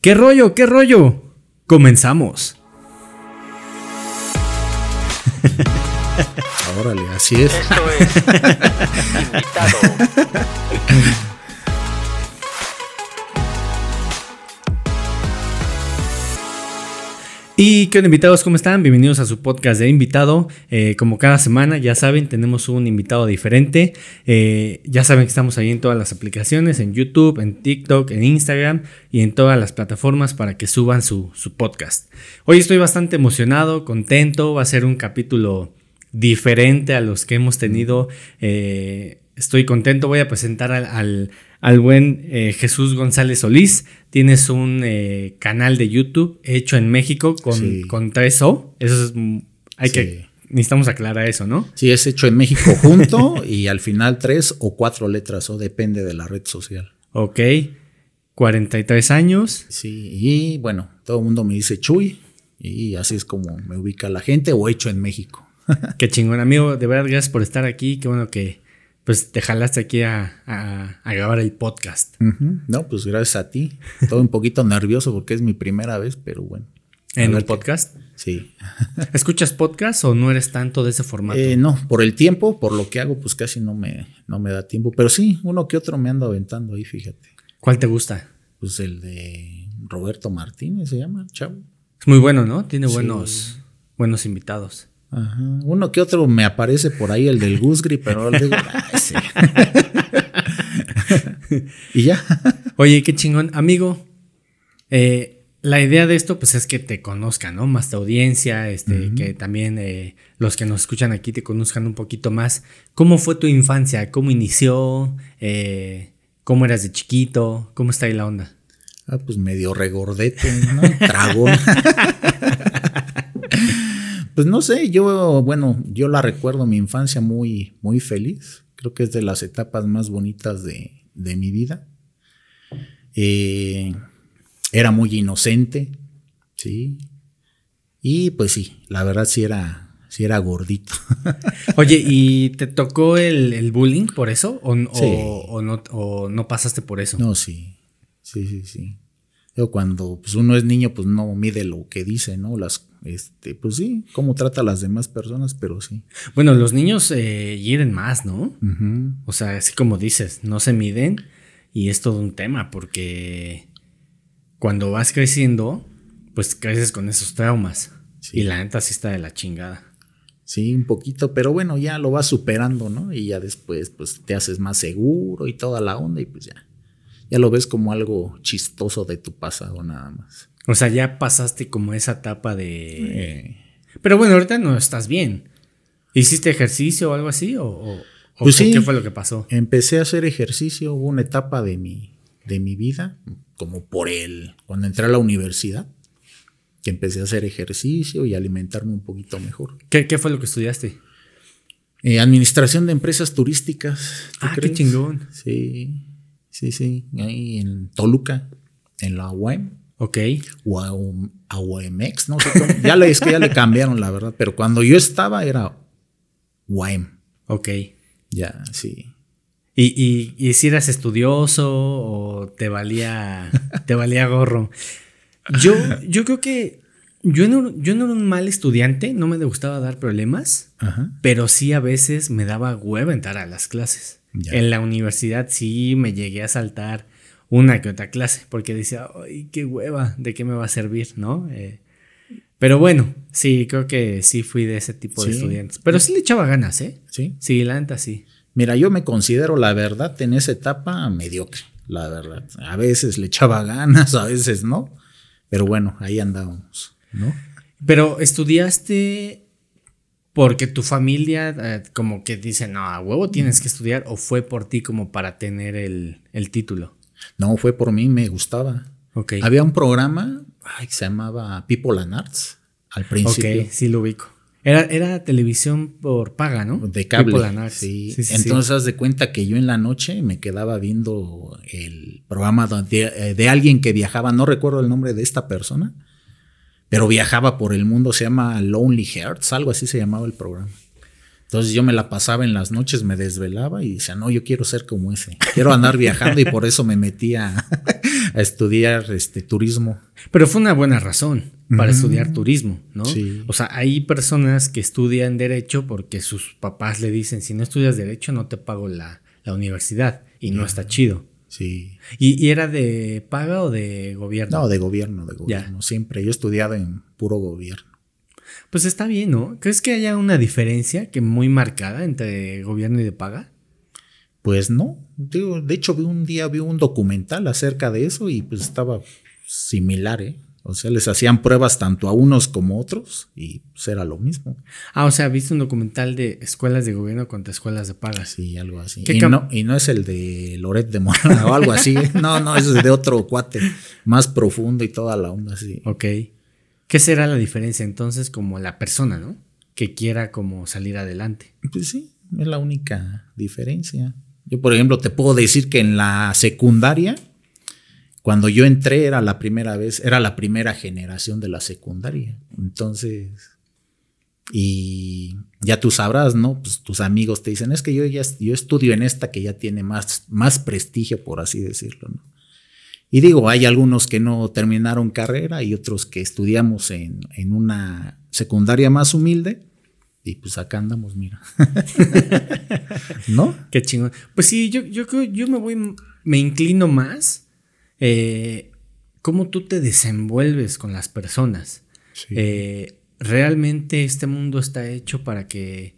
¿Qué rollo? ¿Qué rollo? Comenzamos. Órale, así es. Esto es invitado. Y qué onda invitados, ¿cómo están? Bienvenidos a su podcast de invitado. Eh, como cada semana, ya saben, tenemos un invitado diferente. Eh, ya saben que estamos ahí en todas las aplicaciones, en YouTube, en TikTok, en Instagram y en todas las plataformas para que suban su, su podcast. Hoy estoy bastante emocionado, contento, va a ser un capítulo diferente a los que hemos tenido. Eh, estoy contento, voy a presentar al, al, al buen eh, Jesús González Solís. Tienes un eh, canal de YouTube hecho en México con, Sí. con 3O. Eso es. mm, Hay Sí. que. Necesitamos aclarar eso, ¿no? Sí, es hecho en México junto y al final tres o cuatro letras, o depende de la red social. Ok. 43 años. Sí, y bueno, todo el mundo me dice Chuy y así es como me ubica la gente o hecho en México. Qué chingón, amigo. De verdad, gracias por estar aquí. Qué bueno que pues te jalaste aquí a, a- a grabar el podcast. No, pues gracias a ti. Todo un poquito nervioso porque es mi primera vez, pero bueno. En qué- podcast. Sí. ¿Escuchas podcast o no eres tanto de ese formato? Eh, no, por el tiempo, por lo que hago, pues casi no me, no me da tiempo. Pero sí, uno que otro me ando aventando ahí, fíjate. ¿Cuál te gusta? Pues el de Roberto Martínez se llama, chavo. Es muy bueno, ¿no? Tiene Sí. buenos, buenos invitados. Ajá. Uno que otro me aparece por ahí, el del Gusgri, pero le digo, "Ay, sí". y ya. Oye, qué chingón. Amigo, eh, la idea de esto, pues es que te conozcan, ¿no? Más tu audiencia, este, que también eh, los que nos escuchan aquí te conozcan un poquito más. ¿Cómo fue tu infancia? ¿Cómo inició? Eh, ¿Cómo eras de chiquito? ¿Cómo está ahí la onda? Ah, pues medio regordete, ¿no? Tragón. pues no sé, yo, bueno, yo la recuerdo mi infancia muy, muy feliz. Creo que es de las etapas más bonitas de, de mi vida. Eh, era muy inocente, ¿sí? Y pues sí, la verdad sí era, sí era gordito. Oye, ¿y te tocó el, el bullying por eso? ¿O, o- no, ¿O no pasaste por eso? No, sí, sí, sí, sí. Yo cuando pues, uno es niño, pues no mide lo que dice, ¿no? Las, este, pues sí, cómo trata a las demás personas, pero sí. Bueno, los niños eh, hieren más, ¿no? O sea, así como dices, no se miden y es todo un tema porque cuando vas creciendo, pues creces con esos traumas. Sí. Y la neta sí está de la chingada. Sí, un poquito, pero bueno, ya lo vas superando, ¿no? Y ya después, pues te haces más seguro y toda la onda y pues ya. Ya lo ves como algo chistoso de tu pasado nada más. O sea, ya pasaste como esa etapa de... Pero bueno, ahorita no estás bien. ¿Hiciste ejercicio o algo así? ¿O, o- o Pues sí. qué fue lo que pasó? empecé a hacer ejercicio, hubo una etapa de mi, de mi vida, como por el, cuando entré a la universidad, que empecé a hacer ejercicio y alimentarme un poquito mejor. ¿Qué, qué fue lo que estudiaste? Eh, administración de empresas turísticas. ¿tú Ah, qué chingón. Sí, sí, sí. Ahí en Toluca, en la UAM. Ok. UAM, AUMX, no sé cómo. Ya le, es que ya le cambiaron, la verdad. Pero cuando yo estaba era UAM. Ok. Ya, sí. ¿Y, y, y si eras estudioso o te valía, te valía gorro? Yo, yo creo que yo no, yo no era un mal estudiante, no me gustaba dar problemas, Ajá. pero sí a veces me daba hueva entrar a las clases. Ya. En la universidad sí me llegué a saltar una que otra clase porque decía, ay, qué hueva, ¿de qué me va a servir? ¿No? Eh, pero bueno, sí, creo que sí fui de ese tipo de estudiantes. Pero sí le echaba ganas, ¿eh? Sí. Sí, la neta sí. Mira, yo me considero la verdad en esa etapa mediocre, la verdad. A veces le echaba ganas, a veces no. Pero bueno, ahí andábamos, ¿no? Pero estudiaste porque tu familia eh, como que dice, no, a huevo tienes que estudiar o fue por ti como para tener el, el título. No, fue por mí, me gustaba. Ok. Había un programa ay, que se llamaba People and Arts al principio. Ok, sí lo ubico. Era, era televisión por paga, ¿no? De cable. People and Arts. Sí. Sí, sí, sí. Entonces, haz de cuenta que yo en la noche me quedaba viendo el programa de, eh, de alguien que viajaba, no recuerdo el nombre de esta persona, pero viajaba por el mundo, se llama Lonely Hearts, algo así se llamaba el programa. Entonces yo me la pasaba en las noches, me desvelaba y decía, no, yo quiero ser como ese. Quiero andar viajando y por eso me metí a, estudiar este, turismo. Pero fue una buena razón para estudiar turismo, ¿no? Sí. O sea, hay personas que estudian derecho porque sus papás le dicen, si no estudias derecho no te pago la, universidad y no está chido. Sí. ¿Y, era de paga o de gobierno? No, de gobierno, de gobierno. Siempre. Yo he estudiado en puro gobierno. Pues está bien, ¿no? ¿Crees que haya una diferencia que muy marcada entre gobierno y de paga? Pues no. de hecho, vi un día vi un documental acerca de eso y pues estaba similar, ¿eh? O sea, les hacían pruebas tanto a unos como a otros y pues era lo mismo. Ah, o sea, viste un documental de escuelas de gobierno contra escuelas de paga. Sí, algo así. Y no, y no, es el de Loret de Morana o algo así. No, no, es de otro cuate, más profundo y toda la onda así. Ok. ¿Qué será la diferencia entonces como la persona, ¿no? Que quiera como salir adelante. Pues sí, es la única diferencia. Yo, por ejemplo, te puedo decir que en la secundaria, cuando yo entré era la primera vez, era la primera generación de la secundaria. Entonces, y ya tú sabrás, ¿no? Pues tus amigos te dicen, es que yo ya yo estudio en esta que ya tiene más, más prestigio, por así decirlo, ¿no? Y digo, hay algunos que no terminaron carrera y otros que estudiamos en, una secundaria más humilde. Y pues acá andamos, mira. ¿No? Qué chingón. Pues sí, yo, yo yo me voy, me inclino más. Eh, cómo tú te desenvuelves con las personas. Eh, realmente este mundo está hecho para que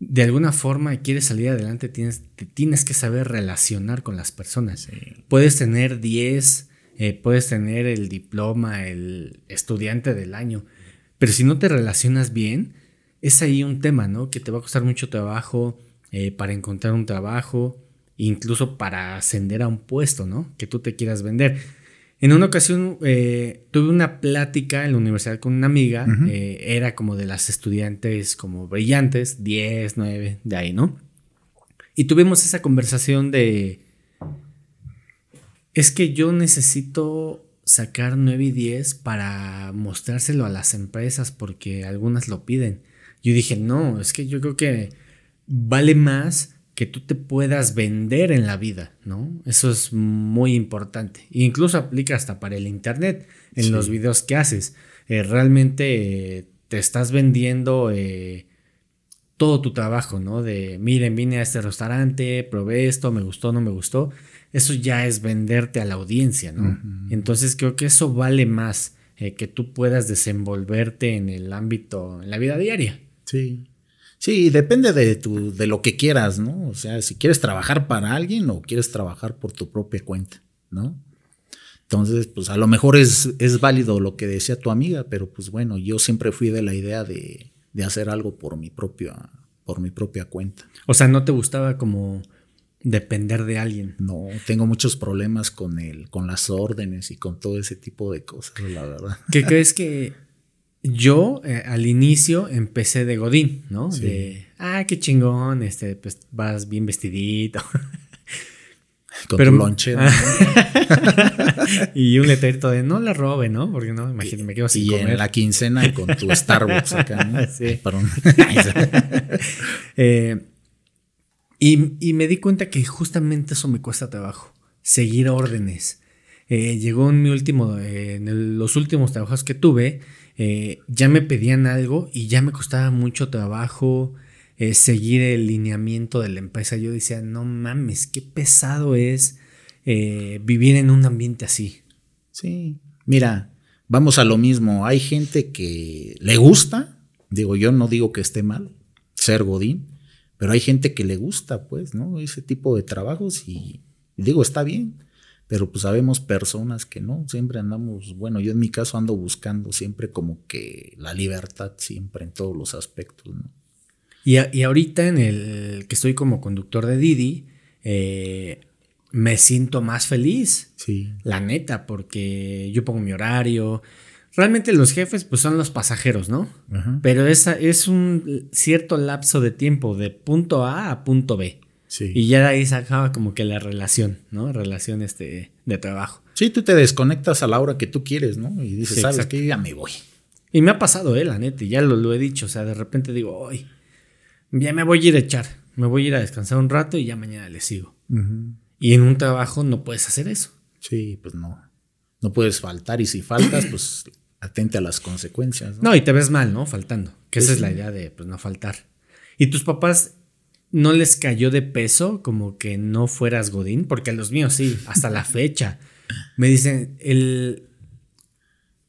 de alguna forma quieres salir adelante, tienes, tienes que saber relacionar con las personas. Puedes tener 10, eh, puedes tener el diploma, el estudiante del año, pero si no te relacionas bien, es ahí un tema, ¿no? Que te va a costar mucho trabajo eh, para encontrar un trabajo, incluso para ascender a un puesto, ¿no? Que tú te quieras vender. En una ocasión eh, tuve una plática en la universidad con una amiga, eh, era como de las estudiantes como brillantes, 10, 9, de ahí, ¿no? Y tuvimos esa conversación de, es que yo necesito sacar 9 y 10 para mostrárselo a las empresas porque algunas lo piden. Yo dije, no, es que yo creo que vale más que tú te puedas vender en la vida, ¿no? Eso es muy importante. incluso aplica hasta para el Internet, en los videos que haces. Eh, realmente eh, te estás vendiendo eh, todo tu trabajo, ¿no? De, miren, vine a este restaurante, probé esto, me gustó, no me gustó. Eso ya es venderte a la audiencia, ¿no? Entonces creo que eso vale más, que tú puedas desenvolverte en el ámbito, en la vida diaria. Sí. Sí, depende de, tu, de lo que quieras, ¿no? O sea, si quieres trabajar para alguien o quieres trabajar por tu propia cuenta, ¿no? Entonces, pues a lo mejor es, es válido lo que decía tu amiga, pero pues bueno, yo siempre fui de la idea de, de hacer algo por mi, propia, por mi propia cuenta. O sea, ¿no te gustaba como depender de alguien? No, tengo muchos problemas con el, con las órdenes y con todo ese tipo de cosas, la verdad. ¿Qué crees que yo eh, al inicio empecé de Godín, ¿no? De, ah, qué chingón, este, pues vas bien vestidito. Con Pero, tu lonche. y un letrero de no la robe, ¿no? Porque no, imagínate, me quedo sin y en la quincena con tu Starbucks acá, ¿no? Sí. eh, y, y, me di cuenta que justamente eso me cuesta trabajo. Seguir órdenes. Eh, llegó en mi último, en los últimos trabajos que tuve, eh, ya me pedían algo y ya me costaba mucho trabajo eh, seguir el lineamiento de la empresa. Yo decía, no mames, qué pesado es eh, vivir en un ambiente así. Sí, mira, vamos a lo mismo. Hay gente que le gusta, digo, yo no digo que esté mal ser Godín, pero hay gente que le gusta, pues, ¿no? Ese tipo de trabajos y digo, está bien. Pero pues sabemos personas que no, siempre andamos, bueno, yo en mi caso ando buscando siempre como que la libertad siempre en todos los aspectos, ¿no? Y, y ahorita en el que estoy como conductor de Didi, eh, me siento más feliz. Sí. La neta, porque yo pongo mi horario. Realmente los jefes pues son los pasajeros, ¿no? Pero esa es un cierto lapso de tiempo de punto A a punto B. Y ya de ahí se acaba como que la relación, ¿no? Relación este, de trabajo. Sí, tú te desconectas a la hora que tú quieres, ¿no? Y dices, ¿sabes qué? Ya me voy. Y me ha pasado, eh, la neta, y ya lo, lo he dicho, o sea, de repente digo, ay, ya me voy a ir a echar, me voy a ir a descansar un rato y ya mañana le sigo. Y en un trabajo no puedes hacer eso. Sí, pues no. No puedes faltar y si faltas, pues atente a las consecuencias. No, y te ves mal, ¿no? Faltando. Que esa es la idea de pues, no faltar. ¿Y tus papás no les cayó de peso como que no fueras Godín? Porque a los míos sí, hasta la fecha. Me dicen, el...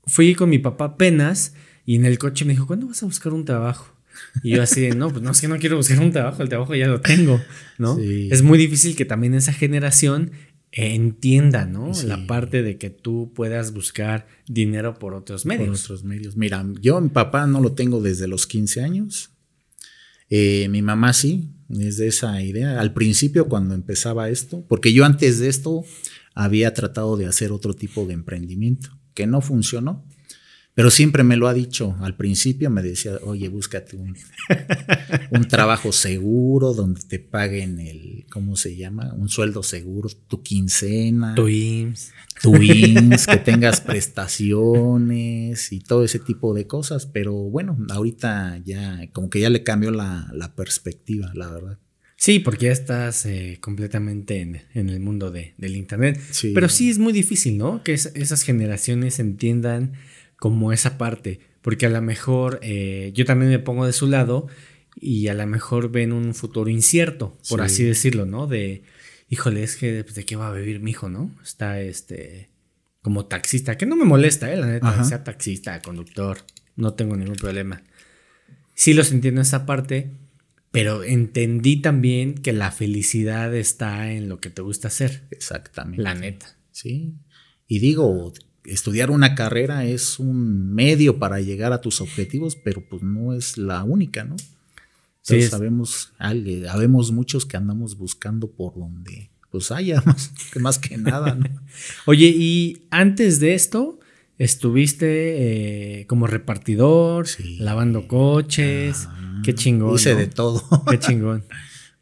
fui con mi papá apenas y en el coche me dijo, ¿cuándo vas a buscar un trabajo? Y yo así no, pues no, es que no quiero buscar un trabajo, el trabajo ya lo tengo, ¿no? Es muy difícil que también esa generación entienda, ¿no? La parte de que tú puedas buscar dinero por otros medios. Por otros medios. Mira, yo mi papá no lo tengo desde los 15 años. Eh, mi mamá sí, es de esa idea. Al principio cuando empezaba esto, porque yo antes de esto había tratado de hacer otro tipo de emprendimiento, que no funcionó. Pero siempre me lo ha dicho. Al principio me decía, oye, búscate un, un, trabajo seguro donde te paguen el, ¿cómo se llama? Un sueldo seguro, tu quincena. Tu IMSS. Tu IMSS, que tengas prestaciones y todo ese tipo de cosas. Pero bueno, ahorita ya, como que ya le cambió la, perspectiva, la verdad. Sí, porque ya estás eh, completamente en, el mundo de, del Internet. Pero sí es muy difícil, ¿no? Que esas generaciones entiendan como esa parte, porque a lo mejor eh, yo también me pongo de su lado y a lo mejor ven un futuro incierto, por así decirlo, ¿no? De, híjole, es que pues, de qué va a vivir mi hijo, ¿no? Está este como taxista, que no me molesta, ¿eh? La neta, sea taxista, conductor, no tengo ningún problema. Sí los entiendo esa parte, pero entendí también que la felicidad está en lo que te gusta hacer. Exactamente. La neta. Sí. Y digo, estudiar una carrera es un medio para llegar a tus objetivos, pero pues no es la única, ¿no? sí, sabemos, sabemos muchos que andamos buscando por donde pues haya más, más que nada, ¿no? Oye, y antes de esto, estuviste eh, como repartidor, lavando coches, ah, qué chingón. Hice de todo. Qué chingón.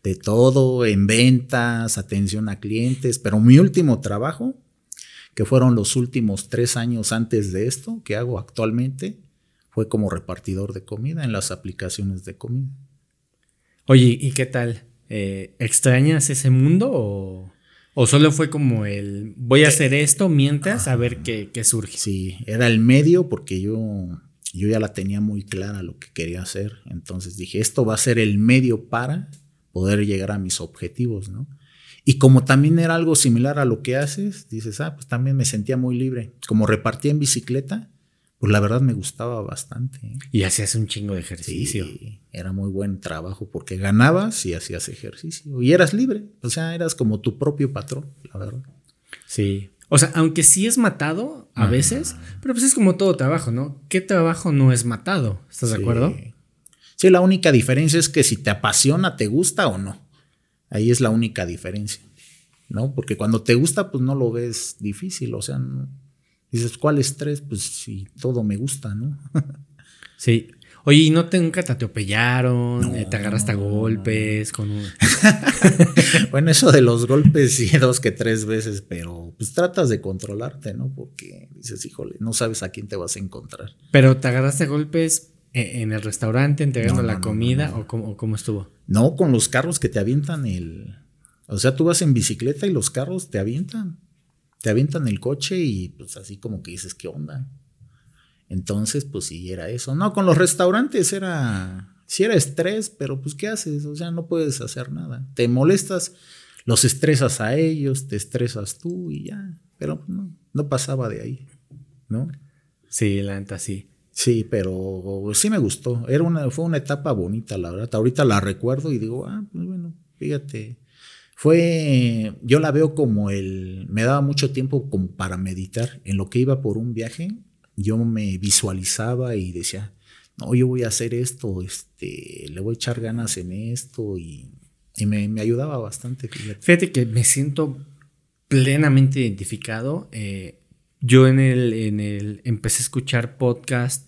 de todo, en ventas, atención a clientes, pero mi último trabajo que fueron los últimos tres años antes de esto que hago actualmente, fue como repartidor de comida en las aplicaciones de comida. Oye, ¿y qué tal? Eh, ¿Extrañas ese mundo o, o, solo fue como el voy a hacer esto mientras a ver qué, qué, surge? Sí, era el medio porque yo, yo ya la tenía muy clara lo que quería hacer. Entonces dije, esto va a ser el medio para poder llegar a mis objetivos, ¿no? Y como también era algo similar a lo que haces, dices, ah, pues también me sentía muy libre. Como repartía en bicicleta, pues la verdad me gustaba bastante. ¿eh? Y hacías un chingo de ejercicio. Sí, era muy buen trabajo porque ganabas y hacías ejercicio. Y eras libre. O sea, eras como tu propio patrón, la verdad. Sí. O sea, aunque sí es matado a veces, pero pues es como todo trabajo, ¿no? ¿Qué trabajo no es matado? ¿Estás de acuerdo? Sí, la única diferencia es que si te apasiona, te gusta o no. Ahí es la única diferencia, ¿no? Porque cuando te gusta, pues no lo ves difícil, o sea, dices, ¿cuál estrés? Pues si todo me gusta, ¿no? sí. Oye, ¿y no te nunca te atropellaron? Eh, ¿Te agarraste a golpes? Con bueno, eso de los golpes sí, dos que tres veces, pero pues tratas de controlarte, ¿no? Porque dices, híjole, no sabes a quién te vas a encontrar. Pero te agarraste a golpes ¿E-, ¿En el restaurante entregando la comida o cómo, estuvo? No, con los carros que te avientan el... O sea, tú vas en bicicleta y los carros te avientan. Te avientan el coche y pues así como que dices, ¿qué onda? Entonces, pues sí, era eso. No, con los restaurantes era... Sí era estrés, pero pues ¿qué haces? O sea, no puedes hacer nada. Te molestas, los estresas a ellos, te estresas tú y ya. Pero no, no pasaba de ahí, ¿no? Sí, la neta sí. Sí, pero sí me gustó. Era una, fue una etapa bonita, la verdad. Ahorita la recuerdo y digo, ah, pues bueno, fíjate. Fue, yo la veo como el, me daba mucho tiempo como para meditar. En lo que iba por un viaje, yo me visualizaba y decía, no, yo voy a hacer esto, este, le voy a echar ganas en esto y, me, ayudaba bastante. Fíjate. fíjate. que me siento plenamente identificado. Eh, yo en el, en el, empecé a escuchar podcast.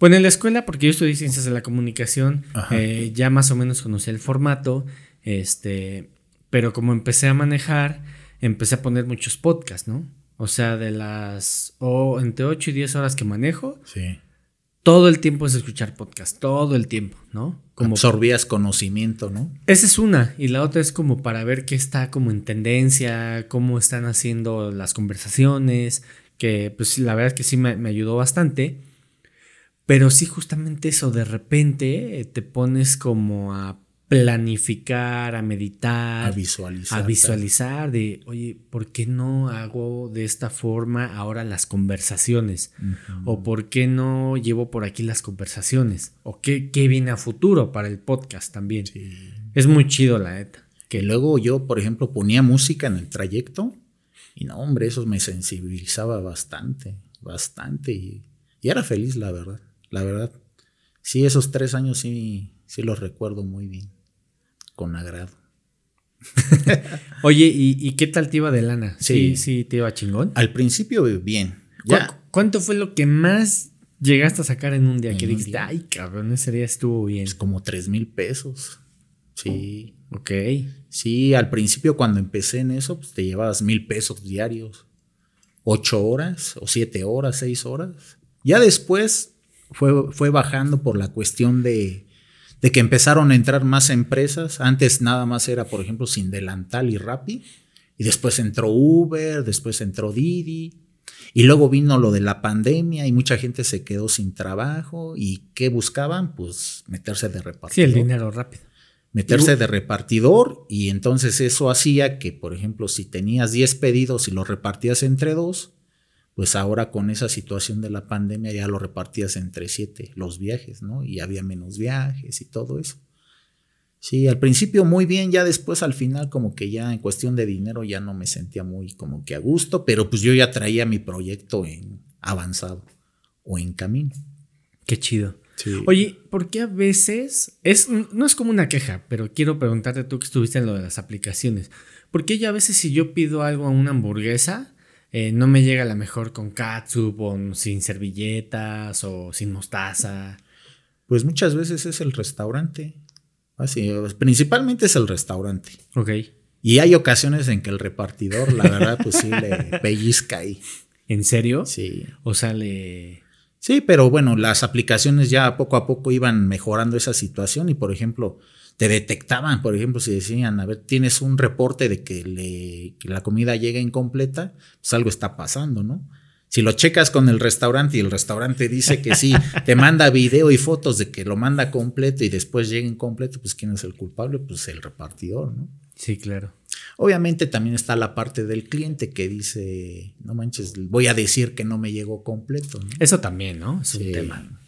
Bueno, en la escuela, porque yo estudié ciencias de la comunicación, eh, ya más o menos conocí el formato, este, pero como empecé a manejar, empecé a poner muchos podcasts, ¿no? O sea, de las, o entre 8 y 10 horas que manejo, sí. todo el tiempo es escuchar podcast, todo el tiempo, ¿no? Como absorbías conocimiento, ¿no? Esa es una, y la otra es como para ver qué está como en tendencia, cómo están haciendo las conversaciones, que pues la verdad es que sí me, me ayudó bastante. Pero sí, justamente eso, de repente te pones como a planificar, a meditar, a visualizar. A visualizar de, oye, ¿por qué no hago de esta forma ahora las conversaciones? ¿O por qué no llevo por aquí las conversaciones? ¿O qué, qué viene a futuro para el podcast también? Es muy chido, la neta. Que luego yo, por ejemplo, ponía música en el trayecto y no, hombre, eso me sensibilizaba bastante, bastante y, y era feliz, la verdad, la verdad. Sí, esos tres años sí, sí los recuerdo muy bien con agrado. Oye, ¿y, qué tal te iba de lana? Sí, sí, te iba chingón. Al principio, bien. ¿Cuánto fue lo que más llegaste a sacar en un día? que dijiste, ay, cabrón, ese día estuvo bien. Es como tres mil pesos. Sí. Ok. Sí, al principio cuando empecé en eso, pues te llevabas mil pesos diarios. Ocho horas, o siete horas, seis horas. Ya después fue, fue bajando por la cuestión de de que empezaron a entrar más empresas. Antes nada más era, por ejemplo, sin delantal y Rappi. Y después entró Uber, después entró Didi. Y luego vino lo de la pandemia y mucha gente se quedó sin trabajo. ¿Y qué buscaban? Pues meterse de repartidor. Sí, el dinero rápido. Meterse de repartidor y entonces eso hacía que, por ejemplo, si tenías 10 pedidos y los repartías entre dos, pues ahora con esa situación de la pandemia ya lo repartías entre siete los viajes, ¿no? Y había menos viajes y todo eso. Sí, al principio muy bien, ya después al final como que ya en cuestión de dinero ya no me sentía muy como que a gusto, pero pues yo ya traía mi proyecto en avanzado o en camino. Qué chido. Oye, ¿por qué a veces es no es como una queja, pero quiero preguntarte tú que estuviste en lo de las aplicaciones, ¿por qué ya a veces si yo pido algo a una hamburguesa eh, no me llega la mejor con catsup o sin servilletas o sin mostaza. Pues muchas veces es el restaurante. Así, principalmente es el restaurante. Ok. Y hay ocasiones en que el repartidor, la verdad, pues sí le pellizca ahí. ¿En serio? Sí. O sea, le. Sí, pero bueno, las aplicaciones ya poco a poco iban mejorando esa situación y, por ejemplo, te detectaban, por ejemplo, si decían, a ver, tienes un reporte de que, le, la comida llega incompleta, pues algo está pasando, ¿no? Si lo checas con el restaurante y el restaurante dice que sí, te manda video y fotos de que lo manda completo y después llega incompleto, pues ¿quién es el culpable? Pues el repartidor, ¿no? Sí, claro. Obviamente también está la parte del cliente que dice, no manches, voy a decir que no me llegó completo. ¿no? Eso también, ¿no? Es un tema.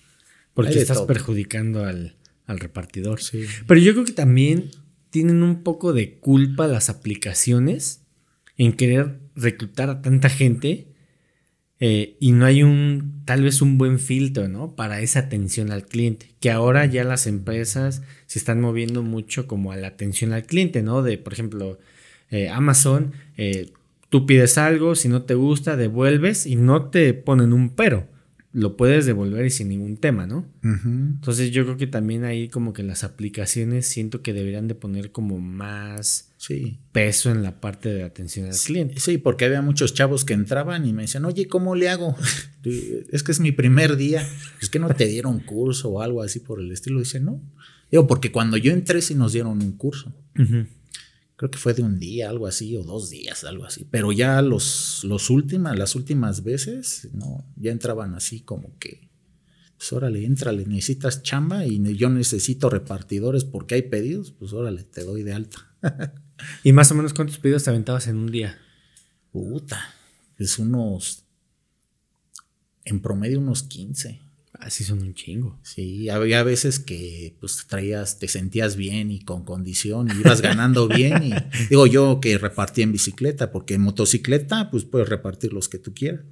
Porque estás perjudicando al, al repartidor. Sí. Pero yo creo que también tienen un poco de culpa las aplicaciones en querer reclutar a tanta gente eh, y no hay un tal vez un buen filtro, ¿no? Para esa atención al cliente. Que ahora ya las empresas se están moviendo mucho como a la atención al cliente, ¿no? De, por ejemplo, eh, Amazon, eh, tú pides algo, si no te gusta, devuelves y no te ponen un pero lo puedes devolver y sin ningún tema, ¿no? Entonces yo creo que también ahí como que las aplicaciones siento que deberían de poner como más peso en la parte de atención al cliente. Sí, porque había muchos chavos que entraban y me decían, oye, ¿cómo le hago? es que es mi primer día. Es que no te dieron curso o algo así por el estilo. Dice, no. Digo, porque cuando yo entré sí nos dieron un curso creo que fue de un día, algo así, o dos días, algo así. Pero ya los, los últimas, las últimas veces, no, ya entraban así como que, pues órale, entrale, necesitas chamba y yo necesito repartidores porque hay pedidos, pues órale, te doy de alta. ¿Y más o menos cuántos pedidos te aventabas en un día? Puta, es unos, en promedio unos 15. Así son un chingo. Sí, había veces que pues traías, te sentías bien y con condición y ibas ganando bien. Y digo yo que repartí en bicicleta, porque en motocicleta pues puedes repartir los que tú quieras.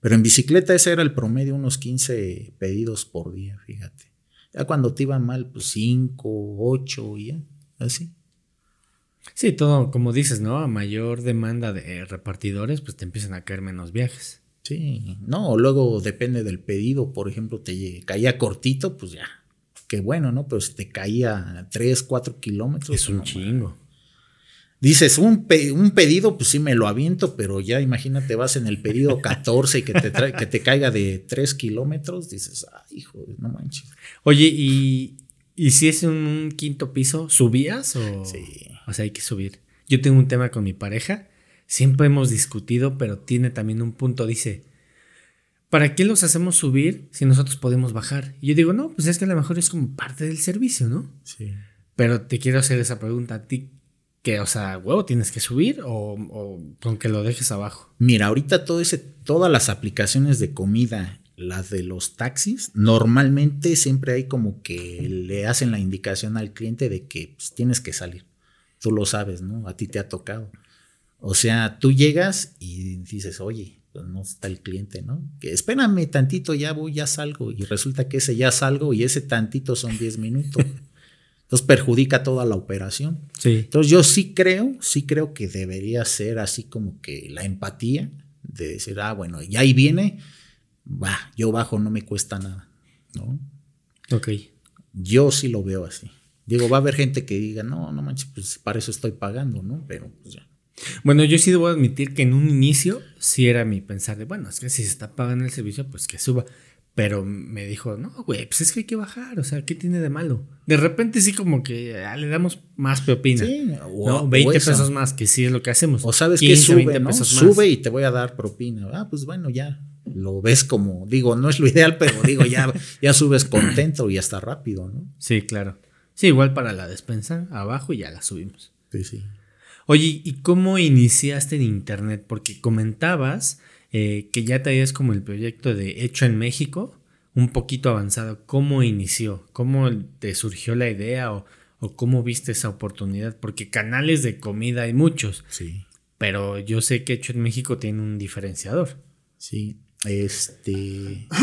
Pero en bicicleta ese era el promedio, unos 15 pedidos por día, fíjate. Ya cuando te iba mal, pues 5, 8 y ya, así. Sí, todo como dices, ¿no? A mayor demanda de repartidores, pues te empiezan a caer menos viajes. Sí, no, luego depende del pedido, por ejemplo, te caía cortito, pues ya, qué bueno, ¿no? Pero si te caía 3, 4 kilómetros. Es un chingo. dices, un, un, pedido, pues sí me lo aviento, pero ya imagínate, vas en el pedido 14 y que te, que te caiga de 3 kilómetros, dices, ay, hijo, no manches. Oye, ¿y, ¿y si es un quinto piso, subías o...? Sí. O sea, hay que subir. Yo tengo un tema con mi pareja, siempre hemos discutido, pero tiene también un punto, dice, ¿para qué los hacemos subir si nosotros podemos bajar? Y yo digo, no, pues es que a lo mejor es como parte del servicio, ¿no? Sí. Pero te quiero hacer esa pregunta a ti que, o sea, huevo, tienes que subir o, con que lo dejes abajo. Mira, ahorita todo ese, todas las aplicaciones de comida, las de los taxis, normalmente siempre hay como que le hacen la indicación al cliente de que pues, tienes que salir. Tú lo sabes, ¿no? A ti te ha tocado. O sea, tú llegas y dices, oye, pues no está el cliente, ¿no? Que espérame tantito, ya voy, ya salgo. Y resulta que ese ya salgo y ese tantito son 10 minutos. Entonces perjudica toda la operación. Sí. Entonces yo sí creo, sí creo que debería ser así como que la empatía de decir, ah, bueno, y ahí viene, va, yo bajo, no me cuesta nada, ¿no? Ok. Yo sí lo veo así. Digo, va a haber gente que diga, no, no manches, pues para eso estoy pagando, ¿no? Pero pues ya. Bueno, yo sí debo admitir que en un inicio sí era mi pensar de, bueno, es que si se está pagando el servicio, pues que suba. Pero me dijo, no, güey, pues es que hay que bajar, o sea, ¿qué tiene de malo? De repente sí como que ah, le damos más propina. Sí, ¿no? 20 pesos más, que sí es lo que hacemos. O sabes que sube, ¿no? Sube y te voy a dar propina. Ah, pues bueno, ya lo ves como, digo, no es lo ideal, pero digo, ya, ya subes contento y hasta rápido, ¿no? Sí, claro. Sí, igual para la despensa, abajo y ya la subimos. Sí, sí. Oye, ¿y cómo iniciaste en internet? Porque comentabas eh, que ya traías como el proyecto de Hecho en México, un poquito avanzado. ¿Cómo inició? ¿Cómo te surgió la idea o, cómo viste esa oportunidad? Porque canales de comida hay muchos. Sí. Pero yo sé que Hecho en México tiene un diferenciador. Sí. Este.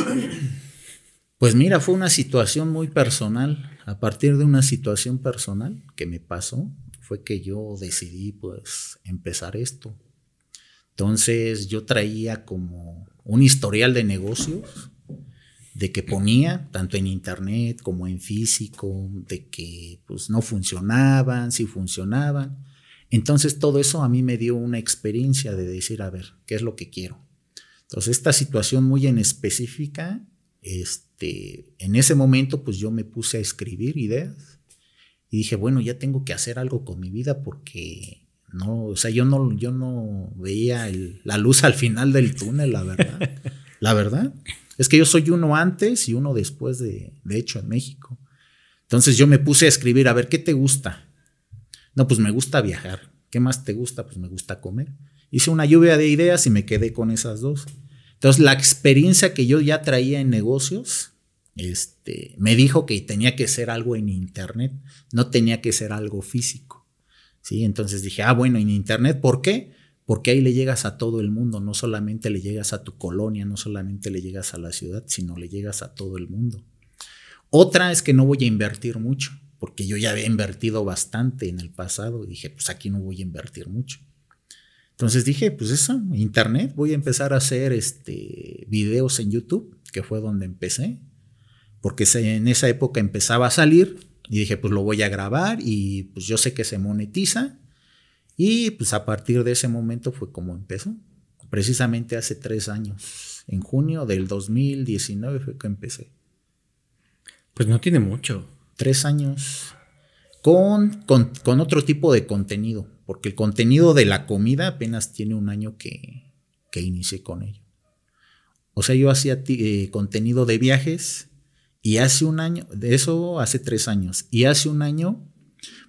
Pues mira, fue una situación muy personal. A partir de una situación personal que me pasó, fue que yo decidí pues empezar esto. Entonces yo traía como un historial de negocios de que ponía tanto en internet como en físico, de que pues no funcionaban, si funcionaban. Entonces todo eso a mí me dio una experiencia de decir, a ver, ¿qué es lo que quiero? Entonces esta situación muy en específica, este, en ese momento pues yo me puse a escribir ideas y dije, bueno, ya tengo que hacer algo con mi vida porque no, o sea, yo no, yo no veía la luz al final del túnel, la verdad. la verdad. Es que yo soy uno antes y uno después de, de hecho, en México. Entonces yo me puse a escribir, a ver, ¿qué te gusta? No, pues me gusta viajar. ¿Qué más te gusta? Pues me gusta comer. Hice una lluvia de ideas y me quedé con esas dos. Entonces la experiencia que yo ya traía en negocios, este, me dijo que tenía que ser algo en internet, no tenía que ser algo físico. ¿sí? Entonces dije, ah, bueno, en Internet, ¿por qué? Porque ahí le llegas a todo el mundo, no solamente le llegas a tu colonia, no solamente le llegas a la ciudad, sino le llegas a todo el mundo. Otra es que no voy a invertir mucho, porque yo ya había invertido bastante en el pasado dije, pues aquí no voy a invertir mucho. Entonces dije, pues eso, internet, voy a empezar a hacer este, videos en YouTube, que fue donde empecé, porque en esa época empezaba a salir y dije, pues lo voy a grabar y pues yo sé que se monetiza. Y pues a partir de ese momento fue como empezó. Precisamente hace tres años. En junio del 2019 fue que empecé. Pues no tiene mucho. Tres años. Con, con, otro tipo de contenido. Porque el contenido de la comida apenas tiene un año que, que inicié con ello. O sea, yo hacía eh, contenido de viajes y hace un año, de eso hace tres años, y hace un año,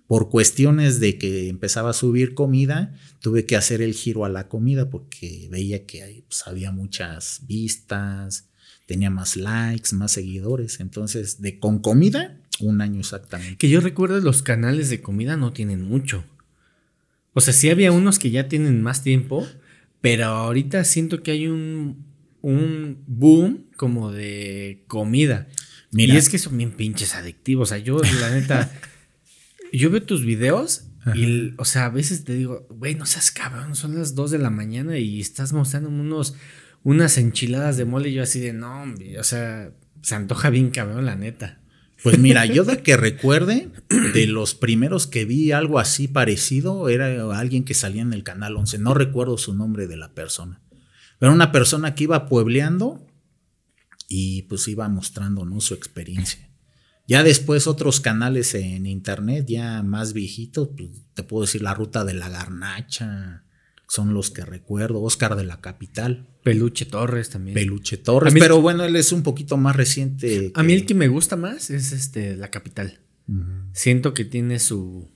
por cuestiones de que empezaba a subir comida, tuve que hacer el giro a la comida porque veía que pues, había muchas vistas, tenía más likes, más seguidores. Entonces, de con comida, un año exactamente. Que yo recuerdo los canales de comida no tienen mucho. O sea, sí había unos que ya tienen más tiempo, pero ahorita siento que hay un, un boom como de comida. Y es que son bien pinches adictivos. O sea, yo, la neta, yo veo tus videos y, o sea, a veces te digo, güey, no seas cabrón, son las 2 de la mañana y estás mostrando unos, unas enchiladas de mole y yo así de, no, o sea, se antoja bien cabrón, la neta. Pues mira, yo de que recuerde, de los primeros que vi algo así parecido, era alguien que salía en el canal 11. No recuerdo su nombre de la persona. Pero una persona que iba puebleando y pues iba mostrando ¿no? su experiencia. Ya después otros canales en internet, ya más viejitos, pues, te puedo decir la ruta de la garnacha, son los que recuerdo, Oscar de la Capital. Peluche Torres también. Peluche Torres, pero bueno, él es un poquito más reciente. A mí el que me gusta más es este La Capital. Siento que tiene su,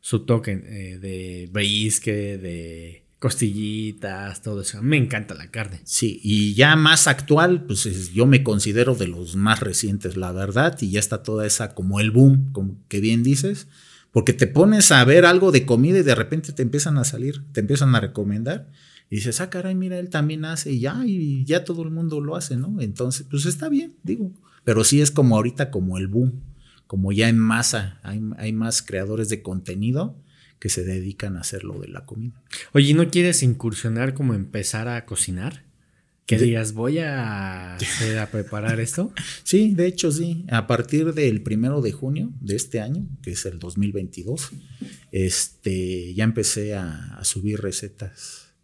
su toque eh, de brisket, de costillitas, todo eso. Me encanta la carne. Sí, y ya más actual, pues yo me considero de los más recientes, la verdad, y ya está toda esa como el boom, como que bien dices porque te pones a ver algo de comida y de repente te empiezan a salir, te empiezan a recomendar. Y dices, ah, caray, mira, él también hace y ya, y ya todo el mundo lo hace, ¿no? Entonces, pues está bien, digo. Pero sí es como ahorita como el boom, como ya en masa, hay, hay más creadores de contenido que se dedican a hacer lo de la comida. Oye, ¿no quieres incursionar como empezar a cocinar? Que digas, voy a, a preparar esto. Sí, de hecho sí. A partir del primero de junio de este año, que es el 2022, este, ya empecé a, subir recetas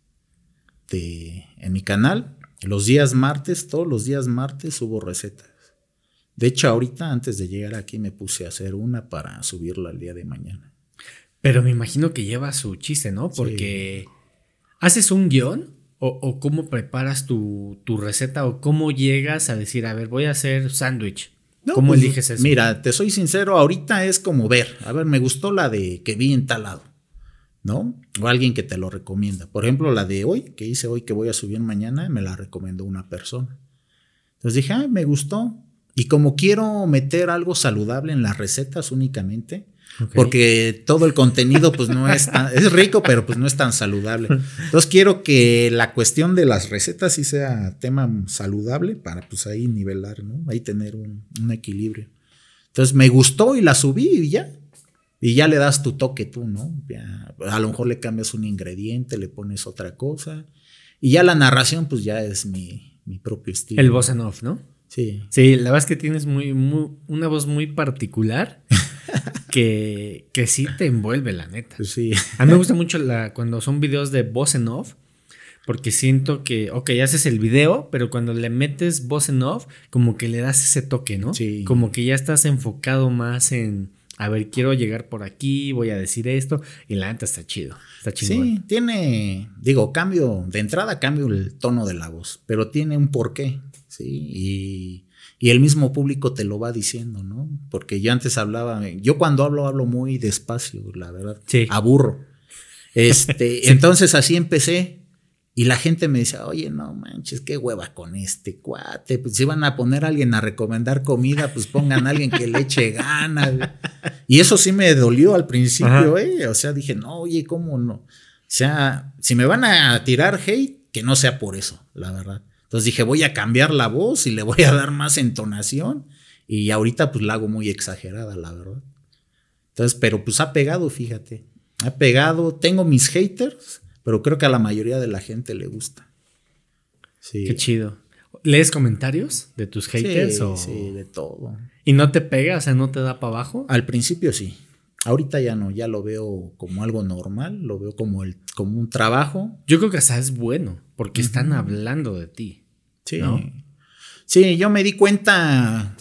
de, en mi canal. Los días martes, todos los días martes subo recetas. De hecho, ahorita antes de llegar aquí me puse a hacer una para subirla el día de mañana. Pero me imagino que lleva su chiste, ¿no? Porque haces un guion o, cómo preparas tu, receta o cómo llegas a decir, a ver, voy a hacer sándwich. ¿Cómo pues, eliges eso? Mira, te soy sincero, ahorita es como ver, a ver, me gustó la de que vi en tal lado, ¿no? O alguien que te lo recomienda. Por ejemplo, la de hoy, que hice hoy que voy a subir mañana, me la recomendó una persona. Entonces dije, ah, me gustó. Y como quiero meter algo saludable en las recetas únicamente, porque todo el contenido pues no es tan, es rico, pero pues no es tan saludable. Entonces quiero que la cuestión de las recetas sí sea tema saludable para pues ahí nivelar, ¿no? Ahí tener un, equilibrio. Entonces me gustó y la subí y ya. Y ya le das tu toque tú, ¿no? a lo mejor le cambias un ingrediente, le pones otra cosa. Y ya la narración pues ya es mi, propio estilo. El voz en off, ¿no? Sí. Sí, la verdad es que tienes muy, una voz muy particular que, que sí te envuelve, la neta. Sí. A mí me gusta mucho la, cuando son videos de voz en off, porque siento que, ok, haces el video, pero cuando le metes voz en off, como que le das ese toque, ¿no? Sí. Como que ya estás enfocado más en, a ver, quiero llegar por aquí, voy a decir esto, y la neta está chido, está chingón. Sí, tiene, digo, cambio, de entrada cambio el tono de la voz, pero tiene un porqué, ¿sí? Y y el mismo público te lo va diciendo, ¿no? Porque yo antes hablaba, yo cuando hablo hablo muy despacio, la verdad. Sí. Aburro. Este, entonces así empecé y la gente me decía, oye, no manches, qué hueva con este cuate. Pues si van a poner a alguien a recomendar comida, pues pongan a alguien que le eche ganas. Y eso sí me dolió al principio, ¿eh? O sea, dije, no, oye, ¿cómo no? O sea, si me van a tirar hate, que no sea por eso, la verdad. Entonces dije, voy a cambiar la voz y le voy a dar más entonación. Y ahorita pues la hago muy exagerada, la verdad. Entonces, pero pues ha pegado, fíjate. Ha pegado. Tengo mis haters, pero creo que a la mayoría de la gente le gusta. Sí. Qué chido. ¿Lees comentarios de tus haters? Sí, sí, de todo. ¿Y no te pega? O sea, ¿no te da para abajo? Al principio sí. Ahorita ya no, ya lo veo como algo normal, lo veo como, el, como un trabajo. Yo creo que hasta es bueno, porque están hablando de ti. Sí. Sí, yo me di cuenta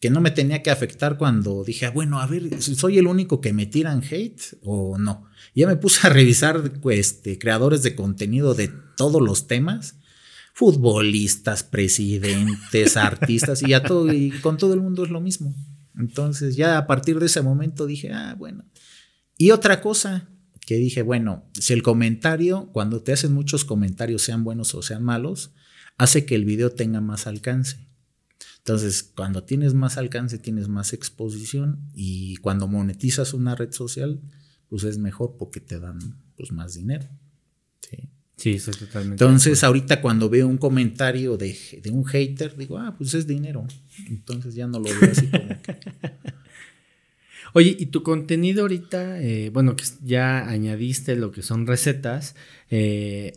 que no me tenía que afectar cuando dije, ah, bueno, a ver, ¿soy el único que me tiran hate o no? ya me puse a revisar este, creadores de contenido de todos los temas, futbolistas, presidentes, artistas, y, ya todo, y con todo el mundo es lo mismo. Entonces ya a partir de ese momento dije, ah, bueno. Y otra cosa que dije, bueno, si el comentario, cuando te hacen muchos comentarios, sean buenos o sean malos, hace que el video tenga más alcance. Entonces, cuando tienes más alcance, tienes más exposición y cuando monetizas una red social, pues es mejor porque te dan pues, más dinero. Sí. Sí, eso totalmente. Entonces, ahorita cuando veo un comentario de, un hater, digo, ah, pues es dinero. Entonces ya no lo veo así como que. Oye, y tu contenido ahorita, eh, bueno, que ya añadiste lo que son recetas, eh,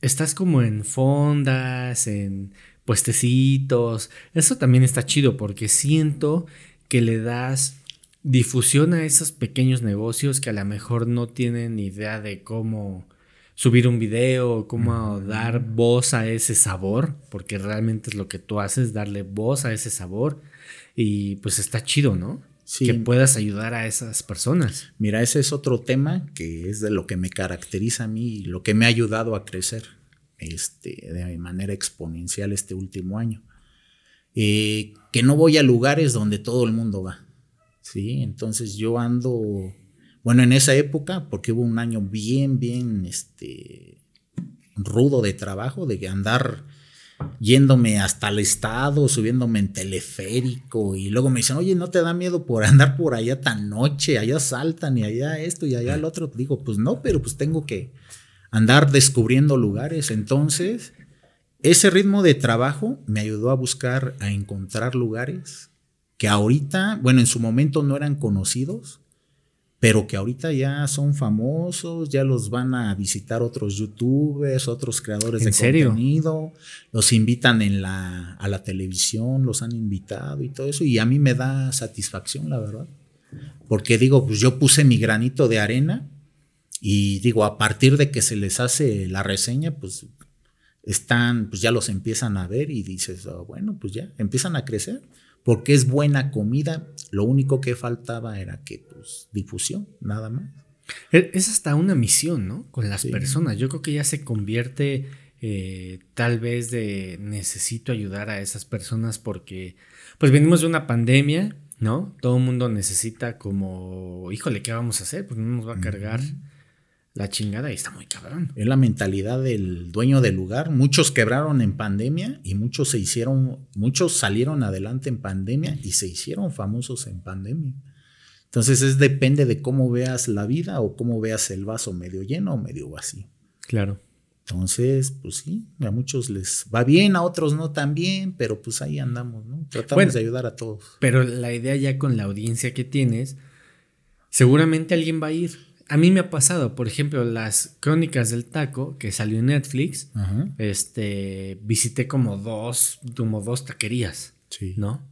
estás como en fondas, en puestecitos. Eso también está chido porque siento que le das difusión a esos pequeños negocios que a lo mejor no tienen idea de cómo subir un video, cómo dar voz a ese sabor, porque realmente es lo que tú haces, darle voz a ese sabor y pues está chido, ¿no? Sí. Que puedas ayudar a esas personas. Mira, ese es otro tema que es de lo que me caracteriza a mí y lo que me ha ayudado a crecer este, de manera exponencial este último año. Eh, que no voy a lugares donde todo el mundo va. Sí, entonces yo ando, bueno, en esa época, porque hubo un año bien, bien, este, rudo de trabajo, de andar yéndome hasta el estado, subiéndome en teleférico y luego me dicen, oye, ¿no te da miedo por andar por allá tan noche? Allá saltan y allá esto y allá el otro. Digo, pues no, pero pues tengo que andar descubriendo lugares. Entonces, ese ritmo de trabajo me ayudó a buscar, a encontrar lugares que ahorita, bueno, en su momento no eran conocidos, pero que ahorita ya son famosos, ya los van a visitar otros youtubers, otros creadores de contenido, los invitan en la, a la televisión, los han invitado y todo eso, y a mí me da satisfacción, la verdad, porque digo, pues yo puse mi granito de arena y digo, a partir de que se les hace la reseña, pues están, pues ya los empiezan a ver y dices, oh, bueno, pues ya, empiezan a crecer porque es buena comida. Lo único que faltaba era que, pues, difusión, nada más. Es hasta una misión, ¿no? Con las personas. Yo creo que ya se convierte eh, tal vez de necesito ayudar a esas personas porque, pues, venimos de una pandemia, ¿no? Todo el mundo necesita como, híjole, ¿qué vamos a hacer? Pues no nos va a cargar la chingada y está muy cabrón. Es la mentalidad del dueño del lugar. Muchos quebraron en pandemia y muchos se hicieron, muchos salieron adelante en pandemia y se hicieron famosos en pandemia. Entonces es depende de cómo veas la vida o cómo veas el vaso medio lleno o medio vacío. Claro. Entonces, pues sí, a muchos les va bien, a otros no tan bien, pero pues ahí andamos, ¿no? Tratamos de ayudar a todos. Pero la idea ya con la audiencia que tienes, seguramente alguien va a ir a mí me ha pasado, por ejemplo, las crónicas del taco que salió en Netflix, este, visité como dos, como dos taquerías, sí. ¿no?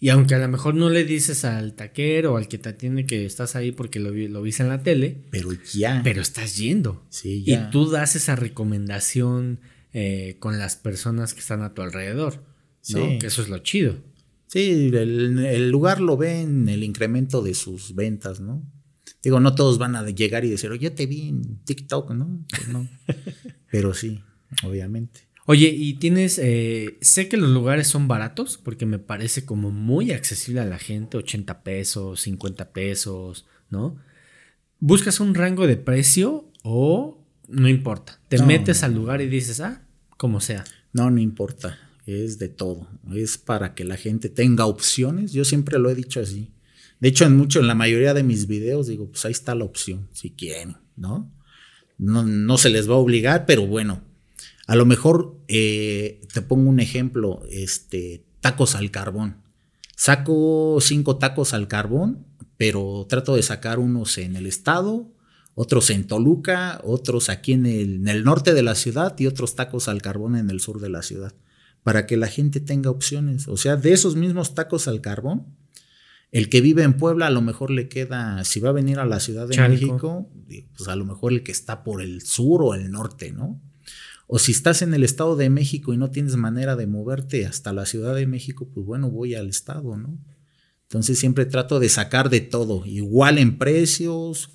Y aunque a lo mejor no le dices al taquero o al que te atiende que estás ahí porque lo, lo viste en la tele, pero ya. Pero estás yendo. Sí, ya. Y tú das esa recomendación eh, con las personas que están a tu alrededor, ¿no? Sí. Que eso es lo chido. Sí, el, el lugar lo ve en el incremento de sus ventas, ¿no? Digo, no todos van a llegar y decir, oye, te vi en TikTok, ¿no? Pues no. Pero sí, obviamente. Oye, y tienes, eh, sé que los lugares son baratos porque me parece como muy accesible a la gente, 80 pesos, 50 pesos, ¿no? ¿Buscas un rango de precio o no importa? Te metes al lugar y dices, ah, como sea. No, no importa, es de todo. Es para que la gente tenga opciones. Yo siempre lo he dicho así. De hecho, en mucho, en la mayoría de mis videos digo, pues ahí está la opción, si quieren, ¿no? No, no se les va a obligar, pero bueno, a lo mejor eh, te pongo un ejemplo, este, tacos al carbón. Saco cinco tacos al carbón, pero trato de sacar unos en el estado, otros en Toluca, otros aquí en el, en el norte de la ciudad y otros tacos al carbón en el sur de la ciudad, para que la gente tenga opciones. O sea, de esos mismos tacos al carbón, el que vive en Puebla a lo mejor le queda, si va a venir a la Ciudad de México, pues a lo mejor el que está por el sur o el norte, ¿no? O si estás en el Estado de México y no tienes manera de moverte hasta la Ciudad de México, pues bueno, voy al Estado, ¿no? Entonces siempre trato de sacar de todo, igual en precios,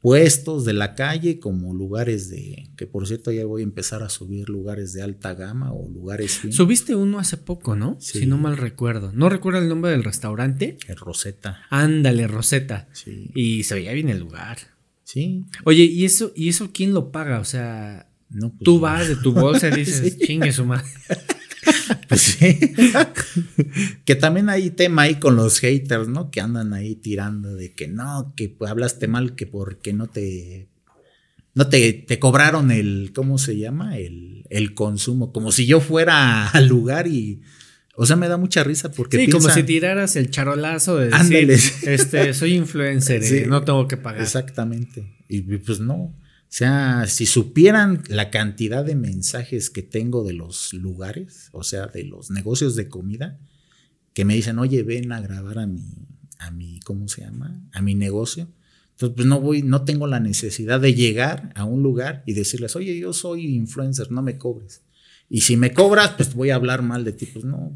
puestos de la calle como lugares de, que por cierto ya voy a empezar a subir lugares de alta gama o lugares... Subiste uno hace poco, ¿no? Si no mal recuerdo. ¿No recuerdo el nombre del restaurante? El Rosetta. Ándale, Rosetta. Sí. Y se veía bien el lugar. Sí. Oye, ¿y eso, ¿y eso quién lo paga? O sea, no, pues tú vas de tu bolsa y dices, chingue su madre. Pues sí. que también hay tema ahí con los haters, ¿no? Que andan ahí tirando de que no, que hablaste mal, que porque no te. No te, te cobraron el. ¿Cómo se llama? El, el consumo. Como si yo fuera al lugar y. O sea, me da mucha risa porque. Sí, como si tiraras el charolazo de decir, este, soy influencer, sí, no tengo que pagar. Exactamente. Y pues no. O sea, si supieran la cantidad de mensajes que tengo de los lugares, o sea, de los negocios de comida, que me dicen, oye, ven a grabar a mi, a mi, ¿cómo se llama? A mi negocio. Entonces, pues no voy, no tengo la necesidad de llegar a un lugar y decirles, oye, yo soy influencer, no me cobres. Y si me cobras, pues voy a hablar mal de ti. Pues no,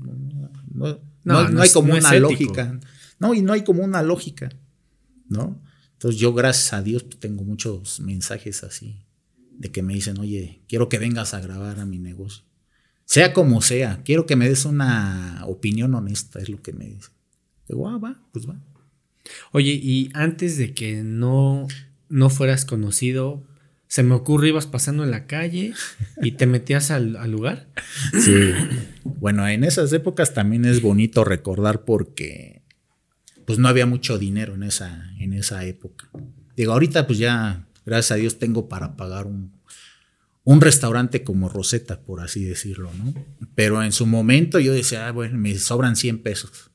no, no, hay como una lógica. No, y no hay como una lógica, ¿no? Entonces yo, gracias a Dios, pues, tengo muchos mensajes así, de que me dicen, oye, quiero que vengas a grabar a mi negocio. Sea como sea, quiero que me des una opinión honesta, es lo que me dicen. Digo, ah, va, pues va. Oye, y antes de que no, no fueras conocido, se me ocurre, ibas pasando en la calle y te metías al, lugar. Sí. Bueno, en esas épocas también es bonito recordar porque pues no había mucho dinero en esa, en esa época. Digo, ahorita pues ya, gracias a Dios, tengo para pagar un, un restaurante como Rosetta, por así decirlo, ¿no? Pero en su momento yo decía, ah, bueno, me sobran 100 pesos.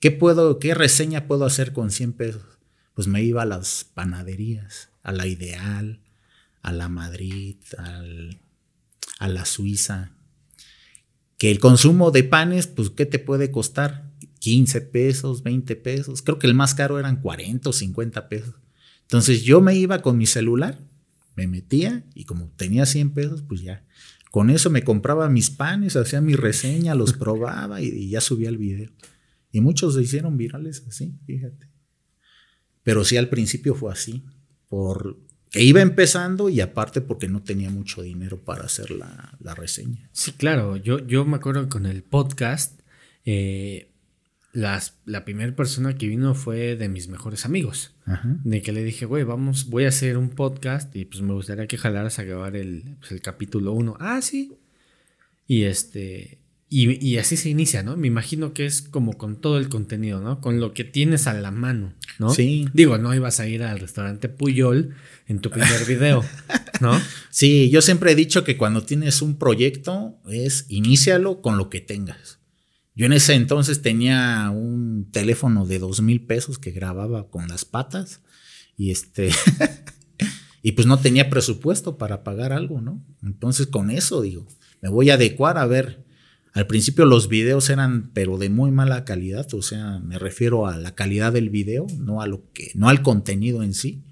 ¿Qué puedo, qué reseña puedo hacer con 100 pesos? Pues me iba a las panaderías, a la Ideal, a la Madrid, a la Suiza. Que el consumo de panes, pues, ¿qué te puede costar? 15 pesos, 20 pesos. Creo que el más caro eran 40 o 50 pesos. Entonces yo me iba con mi celular, me metía y como tenía 100 pesos, pues ya. Con eso me compraba mis panes, hacía mi reseña, los probaba y, y ya subía el video. Y muchos se hicieron virales así, fíjate. Pero sí al principio fue así, por que iba empezando y aparte porque no tenía mucho dinero para hacer la, reseña. Sí, claro, yo, yo me acuerdo que con el podcast, eh, las, la primera persona que vino fue de mis mejores amigos. De que le dije, güey, vamos, voy a hacer un podcast y pues me gustaría que jalaras a grabar el, pues, el capítulo 1. Ah, sí. Y este, y, así se inicia, ¿no? Me imagino que es como con todo el contenido, ¿no? Con lo que tienes a la mano, ¿no? Sí. Digo, no ibas a ir al restaurante Puyol en tu primer video, ¿no? Sí, yo siempre he dicho que cuando tienes un proyecto es inícialo con lo que tengas. Yo en ese entonces tenía un teléfono de dos mil pesos que grababa con las patas y este y pues no tenía presupuesto para pagar algo, ¿no? Entonces con eso digo, me voy a adecuar a ver al principio los videos eran, pero de muy mala calidad, o sea, me refiero a la calidad del video, no a lo que, no al contenido en sí.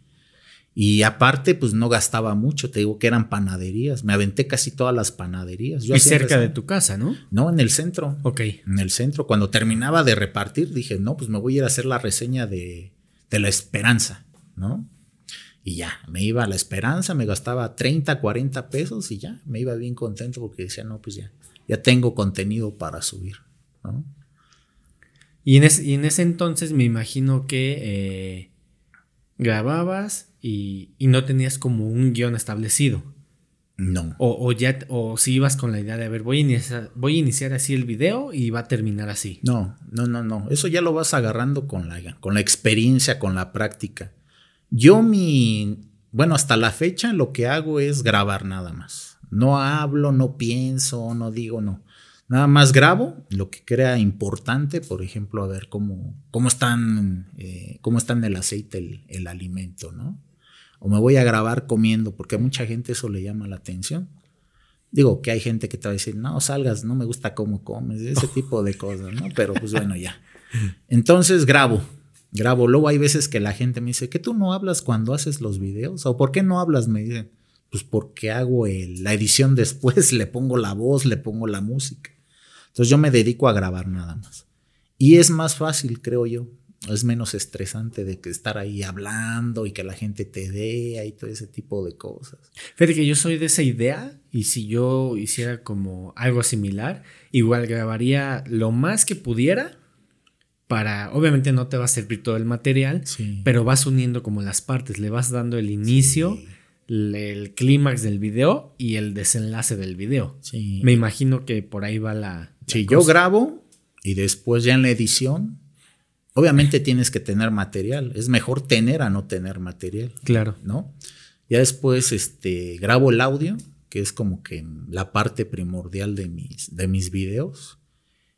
Y aparte, pues no gastaba mucho, te digo que eran panaderías, me aventé casi todas las panaderías. y cerca de tu casa, ¿no? No, en el centro. Ok. En el centro, cuando terminaba de repartir, dije, no, pues me voy a ir a hacer la reseña de, de la esperanza, ¿no? Y ya, me iba a la esperanza, me gastaba 30, 40 pesos y ya, me iba bien contento porque decía, no, pues ya, ya tengo contenido para subir. Y, en ese entonces me imagino que eh, grababas y, no tenías como un guion establecido. No. O, ya, o si ibas con la idea de, a ver, voy a, iniciar, voy a iniciar así el video y va a terminar así. No, no, no, no. Eso ya lo vas agarrando con la, con la experiencia, con la práctica. Yo mi, bueno, hasta la fecha lo que hago es grabar nada más. No hablo, no pienso, no digo, no. Nada más grabo lo que crea importante, por ejemplo, a ver cómo, cómo están, eh, cómo está en el aceite el, el, alimento, ¿no? O me voy a grabar comiendo, porque a mucha gente eso le llama la atención. Digo que hay gente que te va a decir, no, salgas, no me gusta cómo comes, ese tipo de cosas, ¿no? Pero pues bueno, ya. Entonces grabo, grabo. Luego hay veces que la gente me dice, ¿que tú no hablas cuando haces los videos? ¿O por qué no hablas? Me dicen pues porque hago la edición después, le pongo la voz, le pongo la música. Entonces yo me dedico a grabar nada más. Y es más fácil, creo yo. Es menos estresante de que estar ahí hablando y que la gente te vea y todo ese tipo de cosas. Fíjate que yo soy de esa idea y si yo hiciera como algo similar, igual grabaría lo más que pudiera para, obviamente no te va a servir todo el material, pero vas uniendo como las partes, le vas dando el inicio el clímax del video y el desenlace del video. Sí. Me imagino que por ahí va la. Si yo grabo y después ya en la edición, obviamente tienes que tener material. Es mejor tener a no tener material. Claro. ¿No? Ya después este, grabo el audio, que es como que la parte primordial de mis, de mis videos.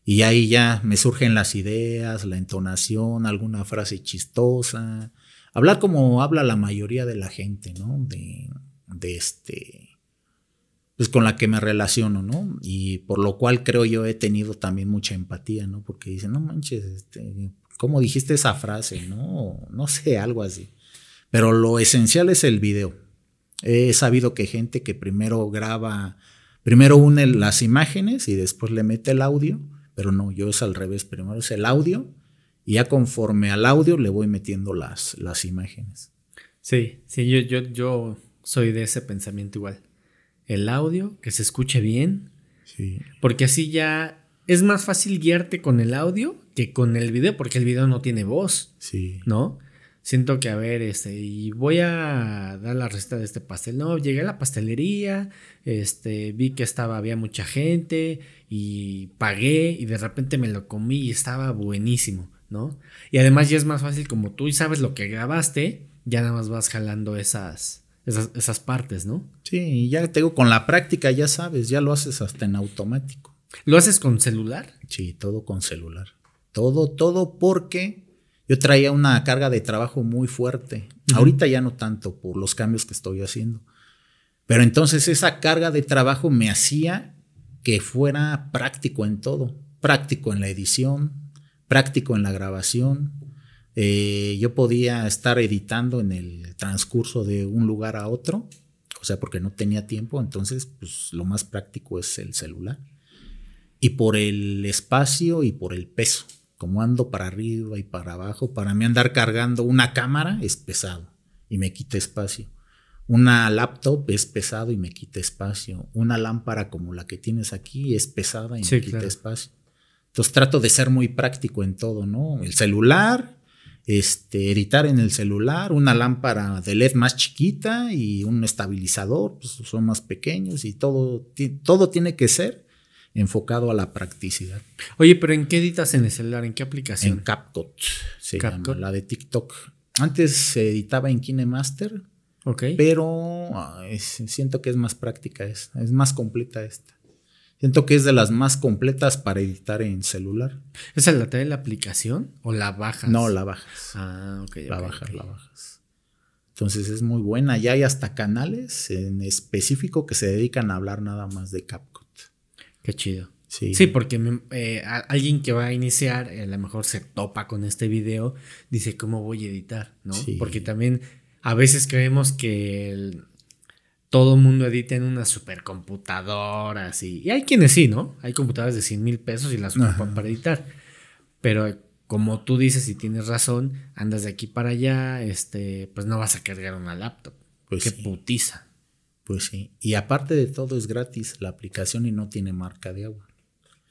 Y ahí ya me surgen las ideas, la entonación, alguna frase chistosa, hablar como habla la mayoría de la gente, ¿no? De, de este, pues con la que me relaciono, ¿no? Y por lo cual creo yo he tenido también mucha empatía, ¿no? Porque dicen, no manches, este, ¿cómo dijiste esa frase? No, no sé, algo así. Pero lo esencial es el video. He sabido que gente que primero graba, primero une las imágenes y después le mete el audio, pero no, yo es al revés, primero es el audio y ya conforme al audio le voy metiendo las, las imágenes. Sí, sí, yo, yo, yo soy de ese pensamiento igual. El audio, que se escuche bien. Sí. Porque así ya es más fácil guiarte con el audio que con el video, porque el video no tiene voz. Sí. ¿No? Siento que, a ver, este, y voy a dar la receta de este pastel. No, llegué a la pastelería, este, vi que estaba, había mucha gente y pagué y de repente me lo comí y estaba buenísimo, ¿no? Y además ya es más fácil como tú y sabes lo que grabaste, ya nada más vas jalando esas, esas, esas partes, ¿no? Sí, ya te digo, con la práctica ya sabes, ya lo haces hasta en automático. ¿Lo haces con celular? Sí, todo con celular. Todo, todo porque yo traía una carga de trabajo muy fuerte. Ahorita ya no tanto por los cambios que estoy haciendo. Pero entonces esa carga de trabajo me hacía que fuera práctico en todo. Práctico en la edición, práctico en la grabación. Eh, yo podía estar editando en el transcurso de un lugar a otro, o sea, porque no tenía tiempo, entonces pues lo más práctico es el celular. Y por el espacio y por el peso como ando para arriba y para abajo, para mí andar cargando una cámara es pesado y me quita espacio. Una laptop es pesado y me quita espacio. Una lámpara como la que tienes aquí es pesada y me quita espacio. Entonces trato de ser muy práctico en todo, ¿no? El celular, este, editar en el celular, una lámpara de LED más chiquita y un estabilizador, pues son más pequeños y todo, todo tiene que ser enfocado a la practicidad. Oye, pero ¿en qué editas en el celular? ¿En qué aplicación? En CapCut, se llama, la de TikTok. Antes se editaba en KineMaster, ok pero siento que es más práctica esta, es más completa esta. Siento que es de las más completas para editar en celular. ¿Esa la trae la aplicación o la bajas? No, la bajas. Ah, ok. La bajas, la bajas. Entonces es muy buena. Ya hay hasta canales en específico que se dedican a hablar nada más de CapCut. Qué chido. Sí, sí porque eh, alguien que va a iniciar, a lo mejor se topa con este video, dice, ¿cómo voy a editar? ¿no? Porque también a veces creemos que todo mundo edita en una supercomputadora, así. Y hay quienes sí, ¿no? Hay computadoras de 100 mil pesos y las ocupan para editar. Pero como tú dices y tienes razón, andas de aquí para allá, este, pues no vas a cargar una laptop. Pues Qué putiza. Pues sí. Y aparte de todo es gratis la aplicación y no tiene marca de agua.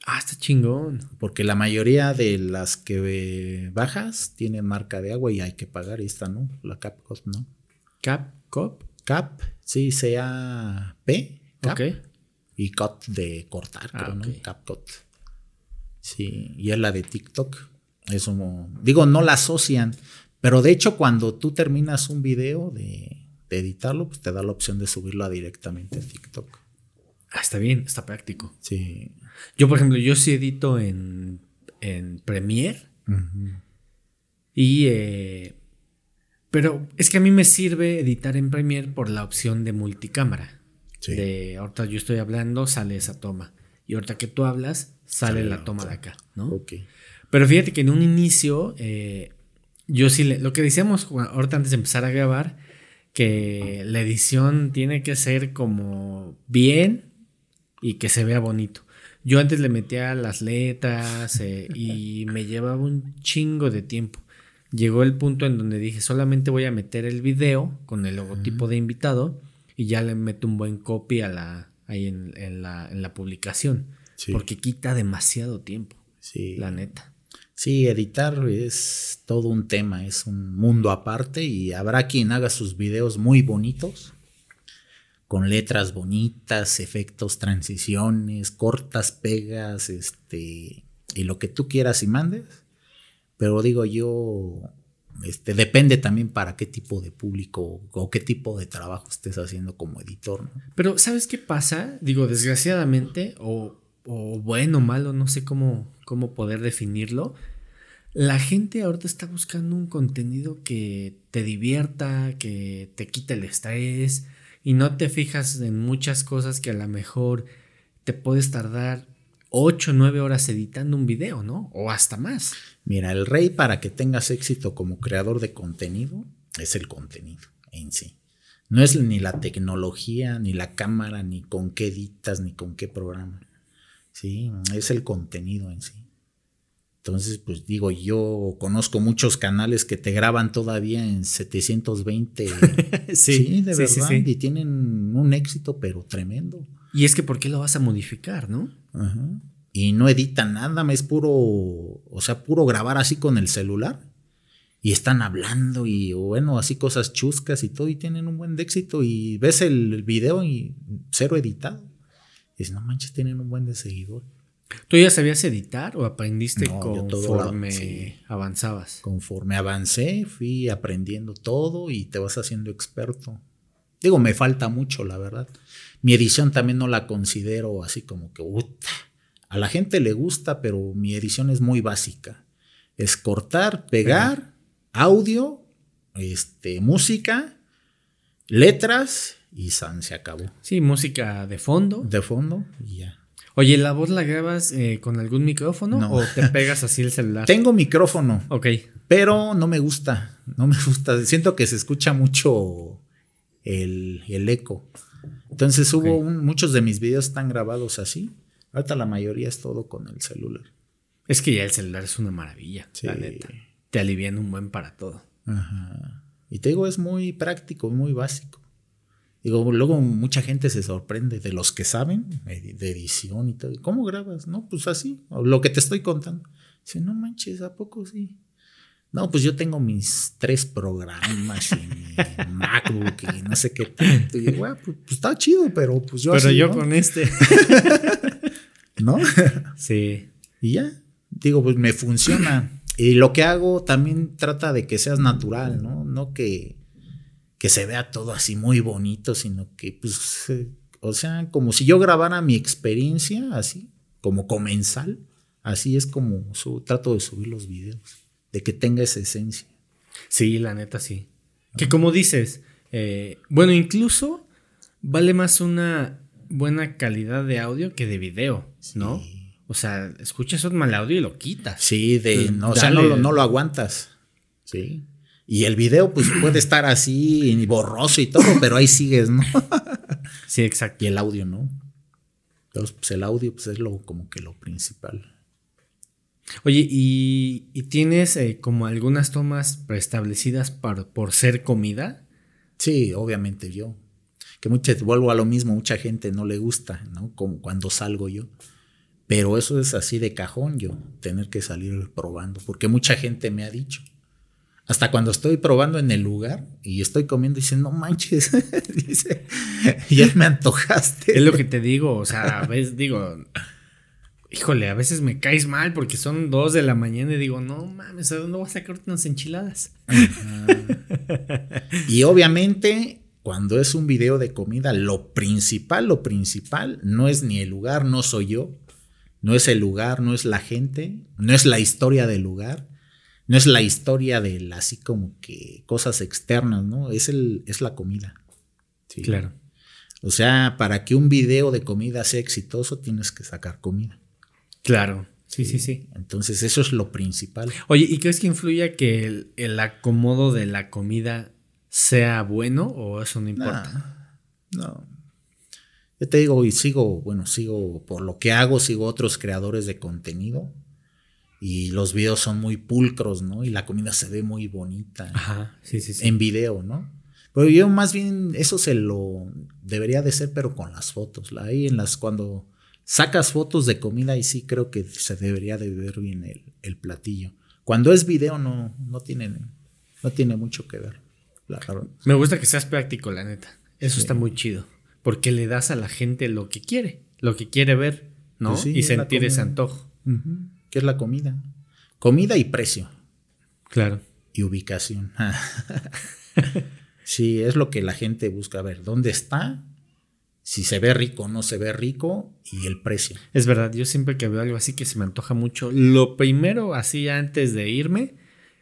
Ah, está chingón. Porque la mayoría de las que bajas tienen marca de agua y hay que pagar. Y esta no, la CapCut no. ¿CapCut? Cap, sí, sea P. Cap, ok. Y cut de cortar, Ah, creo. ¿no? CapCut. Sí, y es la de TikTok. Eso, digo, no la asocian. Pero de hecho, cuando tú terminas un video de, de editarlo, pues te da la opción de subirlo directamente a TikTok. Ah, está bien, está práctico. Sí. Yo, por ejemplo, yo sí edito en, en Premiere y... eh, pero es que a mí me sirve editar en Premiere por la opción de multicámara. Sí. De ahorita yo estoy hablando, sale esa toma. Y ahorita que tú hablas, sale, Sale la la toma de acá, ¿no? Ok. Pero fíjate que en un inicio, eh, yo sí, le- lo que decíamos ahorita antes de empezar a grabar, que la edición tiene que ser como bien y que se vea bonito. Yo antes le metía las letras eh, y me llevaba un chingo de tiempo. Llegó el punto en donde dije, solamente voy a meter el video con el logotipo de invitado y ya le meto un buen copy a la, ahí en, en la, en la publicación. Sí. Porque quita demasiado tiempo, Sí. la neta. Sí, editar es todo un tema, es un mundo aparte y habrá quien haga sus videos muy bonitos, con letras bonitas, efectos, transiciones, cortas, pegas, este, y lo que tú quieras y mandes. Pero digo yo, este, depende también para qué tipo de público o qué tipo de trabajo estés haciendo como editor, ¿no? Pero, ¿sabes qué pasa? Digo, desgraciadamente, o, o bueno malo, no sé cómo, cómo poder definirlo. La gente ahorita está buscando un contenido que te divierta, que te quite el estrés, y no te fijas en muchas cosas que a lo mejor te puedes tardar 8 o 9 horas editando un video, ¿no? O hasta más. Mira, el rey para que tengas éxito como creador de contenido es el contenido en sí. No es ni la tecnología, ni la cámara, ni con qué editas, ni con qué programa. Sí, es el contenido en sí. Entonces, pues digo, yo conozco muchos canales que te graban todavía en 720. sí, de verdad. y tienen un éxito, pero tremendo. Y es que, ¿por qué lo vas a modificar, no? Ajá. Y no editan nada, es puro, o sea, puro grabar así con el celular. Y están hablando y, bueno, así cosas chuscas y todo, y tienen un buen éxito. Y ves el video y cero editado. Y dices, no manches, tienen un buen de seguidor. ¿Tú ya sabías editar o aprendiste conforme avanzabas? Conforme avancé, fui aprendiendo todo y te vas haciendo experto. Digo, me falta mucho, la verdad. Mi edición también no la considero así como que, a la gente le gusta, pero mi edición es muy básica. Es cortar, pegar, audio, este, música, letras y san, se acabó. Sí, música de fondo. De fondo y ya. Oye, ¿la voz la grabas eh, con algún micrófono o te pegas así el celular? Tengo micrófono. Ok. Pero no me gusta. No me gusta. Siento que se escucha mucho el, eco. Entonces hubo muchos de mis videos están grabados así. Ahorita la mayoría es todo con el celular. Es que ya el celular es una maravilla, la neta. Te alivian un buen para todo. Ajá. Y te digo, es muy práctico, muy básico. Digo, luego mucha gente se sorprende de los que saben de edición y todo. ¿Cómo grabas? No, pues así, lo que te estoy contando. Dice, no manches, ¿a poco sí? No, pues yo tengo mis tres programas y mi MacBook y no sé qué tanto. Y digo, ah, pues, pues, está chido, pero pues yo Pero yo con este. ¿No? Sí. Y ya, digo, pues me funciona. Y lo que hago también trata de que seas natural, ¿no? No que que se vea todo así muy bonito, sino que, pues, o sea, como si yo grabara mi experiencia así, como comensal, así es como trato de subir los videos, de que tenga esa esencia. Sí, la neta sí. Que como dices, eh, bueno, incluso vale más una buena calidad de audio que de video, ¿no? O sea, escuchas un mal audio y lo quitas. Sí, de, no, o sea, no, no, lo aguantas. Sí. Y el video, pues puede estar así borroso y todo, pero ahí sigues, ¿no? sí, exacto. Y el audio, ¿no? Entonces, pues el audio pues, es lo, como que lo principal. Oye, ¿y, tienes eh, como algunas tomas preestablecidas por ser comida? Sí, obviamente yo. Que muchas, vuelvo a lo mismo, mucha gente no le gusta, ¿no? Como cuando salgo yo. Pero eso es así de cajón yo, tener que salir probando, porque mucha gente me ha dicho, hasta cuando estoy probando en el lugar y estoy comiendo y dicen, no manches, dice, ya me antojaste. Es lo que te digo, o sea, a veces digo, híjole, a veces me caes mal porque son dos de la mañana y digo, no mames, ¿a dónde voy a sacar unas enchiladas? y obviamente, cuando es un video de comida, lo principal, lo principal no es ni el lugar, no soy yo, no es el lugar, no es la gente, no es la historia del lugar no es la historia de así como que cosas externas, ¿no? Es, el, es la comida. ¿sí? Claro. O sea, para que un video de comida sea exitoso, tienes que sacar comida. Claro. Sí, sí, sí. Entonces, eso es lo principal. Oye, ¿y crees que influye que el, acomodo de la comida sea bueno o eso no importa? no. Yo te digo, y sigo, bueno, sigo, por lo que hago, sigo otros creadores de contenido y los videos son muy pulcros, ¿no? Y la comida se ve muy bonita. Ajá, sí, sí, sí. En video, ¿no? Pero yo más bien eso se lo debería de ser, pero con las fotos. Ahí en las, cuando sacas fotos de comida, y sí creo que se debería de ver bien el, platillo. Cuando es video no, no, tiene, no tiene mucho que ver. Me gusta que seas práctico, la neta. Eso está muy chido. Porque le das a la gente lo que quiere, lo que quiere ver, ¿no? Pues y sentir ese antojo. ¿Qué es la comida? Comida y precio. Claro. Y ubicación. sí, es lo que la gente busca a ver. ¿Dónde está? Si se ve rico o no se ve rico y el precio. Es verdad, yo siempre que veo algo así que se me antoja mucho, lo primero, así antes de irme,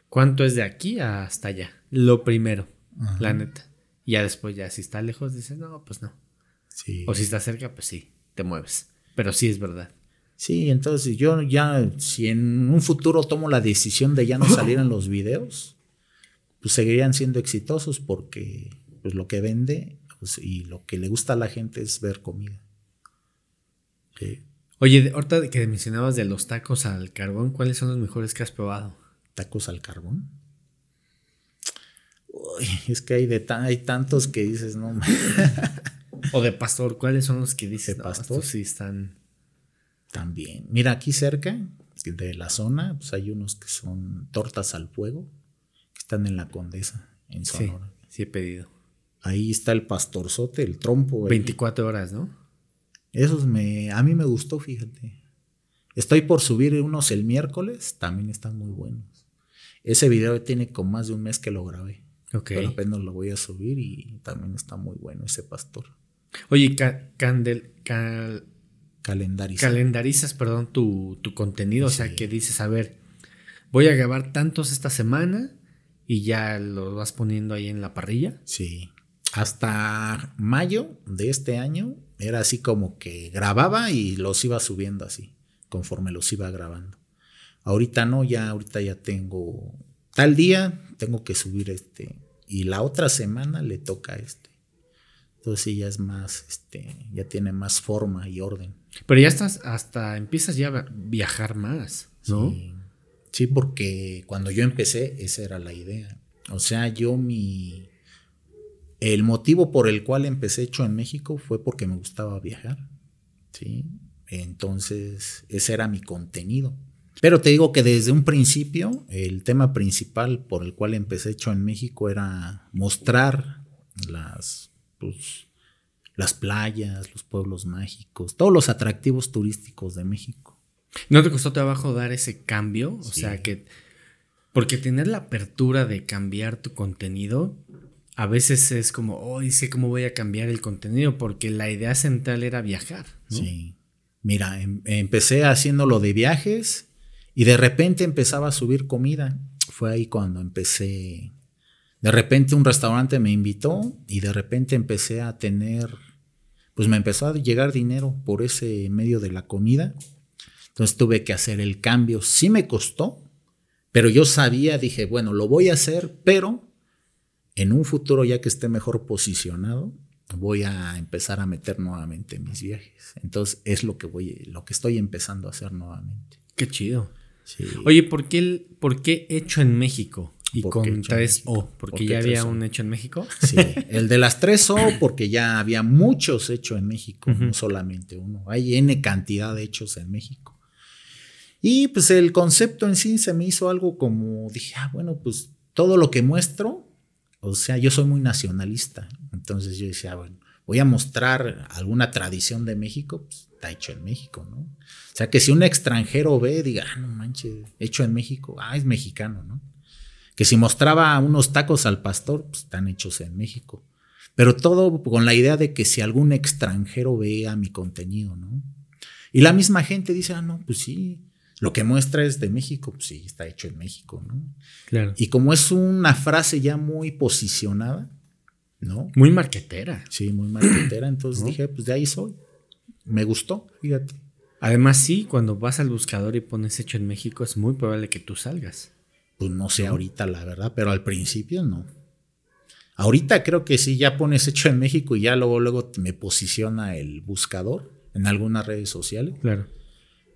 ¿cuánto es de aquí hasta allá? Lo primero, la neta. Y ya después, ya si está lejos, dices, no, pues no. Sí. O si está cerca, pues sí, te mueves. Pero sí es verdad. Sí, entonces yo ya, si en un futuro tomo la decisión de ya no salir en los videos, pues seguirían siendo exitosos porque pues lo que vende y lo que le gusta a la gente es ver comida. Sí. Oye, ahorita que mencionabas de los tacos al carbón, ¿cuáles son los mejores que has probado? Tacos al carbón. Uy, es que hay, de ta- hay tantos que dices, no, O de pastor, ¿cuáles son los que dices? ¿De "No, pastor? sí están. también. Mira, aquí cerca de la zona, pues hay unos que son tortas al fuego, que están en la Condesa, en Sí, Sonora. sí he pedido. Ahí está el pastorzote, el trompo. ahí. 24 horas, ¿no? Esos me, a mí me gustó, fíjate. Estoy por subir unos el miércoles, también están muy buenos. Ese video tiene con más de un mes que lo grabé. Ok. Pero apenas lo voy a subir y también está muy bueno ese pastor. Oye, ca- candel- cal- calendarizas, perdón, tu, tu contenido. O sea, que dices, a ver, voy a grabar tantos esta semana y ya los vas poniendo ahí en la parrilla. Sí. Hasta mayo de este año era así como que grababa y los iba subiendo así, conforme los iba grabando. Ahorita no, ya ahorita ya tengo tal día tengo que subir este y la otra semana le toca este. Entonces sí ya es más este, ya tiene más forma y orden. Pero ya estás, hasta empiezas ya a viajar más, ¿no? Sí. Sí, porque cuando yo empecé, esa era la idea. O sea, yo mi. El motivo por el cual empecé hecho en México fue porque me gustaba viajar. Sí. Entonces, ese era mi contenido. Pero te digo que desde un principio, el tema principal por el cual empecé hecho en México era mostrar las, pues, las playas, los pueblos mágicos, todos los atractivos turísticos de México. ¿No te costó trabajo dar ese cambio? O Sí. sea, que... Porque tener la apertura de cambiar tu contenido, a veces es como, oh, sé cómo voy a cambiar el contenido, porque la idea central era viajar. Sí. Mira, em- empecé haciéndolo de viajes y de repente empezaba a subir comida. Fue ahí cuando empecé. De repente un restaurante me invitó y de repente empecé a tener, pues me empezó a llegar dinero por ese medio de la comida. Entonces tuve que hacer el cambio. Sí me costó, pero yo sabía, dije, bueno, lo voy a hacer, pero en un futuro ya que esté mejor posicionado, voy a empezar a meter nuevamente mis viajes. Entonces es lo que voy, lo que estoy empezando a hacer nuevamente. Qué chido. Sí. Oye, ¿por qué, el- ¿por qué hecho en México? Y ¿Por con 3 O, porque ¿Por qué ya había 3O? un hecho en México. Sí, el de las tres O, porque ya había muchos hechos en México, no solamente uno. Hay N cantidad de hechos en México. Y pues el concepto en sí se me hizo algo como, dije, ah, bueno, pues todo lo que muestro, o sea, yo soy muy nacionalista. Entonces yo decía, bueno, voy a mostrar alguna tradición de México, pues está hecho en México, ¿no? O sea, que si un extranjero ve, diga, ah, no manches, hecho en México, ah, es mexicano, ¿no? Que si mostraba unos tacos al pastor, pues están hechos en México. Pero todo con la idea de que si algún extranjero vea mi contenido, ¿no? Y la misma gente dice, ah, no, pues sí, lo que muestra es de México, pues sí, está hecho en México, ¿no? Claro. Y como es una frase ya muy posicionada, ¿no? Muy marquetera. Sí, muy marquetera, entonces ¿No? dije, pues de ahí soy. Me gustó, fíjate. Además, sí, cuando vas al buscador y pones hecho en México, es muy probable que tú salgas. Pues no sé ahorita la verdad, pero al principio no. Ahorita creo que sí, ya pones hecho en México y ya luego, luego me posiciona el buscador en algunas redes sociales, Claro.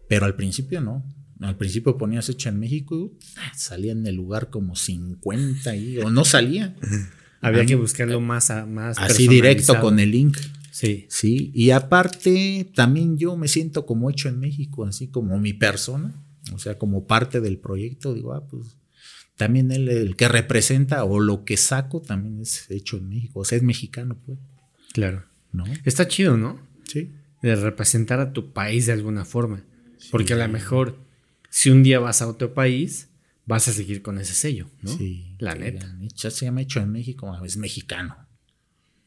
Pero al principio no. Al principio ponías hecho en México y uh, salía en el lugar como 50 y, o no salía. Había que buscarlo más, a, más Así directo con el link. Sí. Sí, y aparte también yo me siento como hecho en México, así como mi persona, o sea, como parte del proyecto, digo, ah, pues también él, el que representa o lo que saco también es hecho en México, o sea, es mexicano, pues, Claro. ¿no? Está chido, ¿no? Sí. De representar a tu país de alguna forma. Porque a lo mejor, si un día vas a otro país, vas a seguir con ese sello, ¿no? Sí. La neta. digan, Ya se llama hecho en México, ah, es mexicano.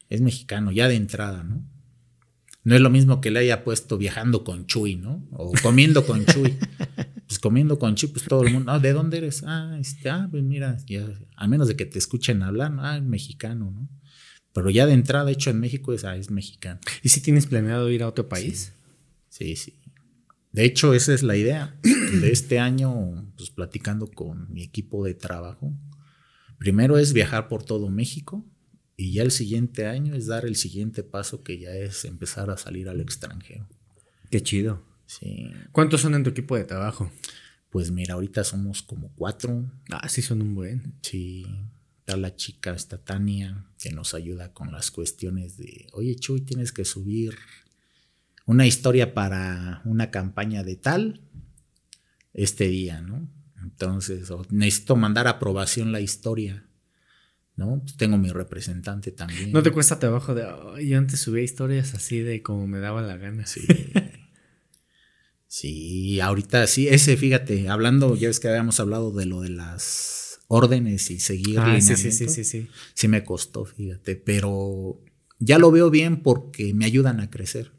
Es mexicano, ya de entrada, ¿no? No es lo mismo que le haya puesto viajando con Chuy, ¿no? O comiendo con Chuy. Pues comiendo con Chuy, pues todo el mundo, ah, ¿de dónde eres? Ah, este, ah, pues mira, ya, a menos de que te escuchen hablar, ¿no? ah, mexicano, ¿no? Pero ya de entrada, hecho en México, es, ah, es mexicano. ¿Y si tienes planeado ir a otro país? Sí, sí. De hecho, esa es la idea de este año, pues platicando con mi equipo de trabajo. Primero es viajar por todo México y ya el siguiente año es dar el siguiente paso que ya es empezar a salir al extranjero. Qué chido. Sí. ¿Cuántos son en tu equipo de trabajo? Pues mira, ahorita somos como cuatro. Ah, sí, son un buen. Sí. Está la chica, está Tania, que nos ayuda con las cuestiones de, oye Chuy, tienes que subir una historia para una campaña de tal este día, ¿no? Entonces, necesito mandar aprobación la historia, ¿no? Pues tengo mi representante también. ¿No te cuesta trabajo de, yo antes subía historias así de como me daba la gana? Sí. sí, ahorita sí, ese, fíjate, hablando, ya ves que habíamos hablado de lo de las órdenes y seguir ah, sí, sí, sí, sí, sí. Sí me costó, fíjate, pero ya lo veo bien porque me ayudan a crecer.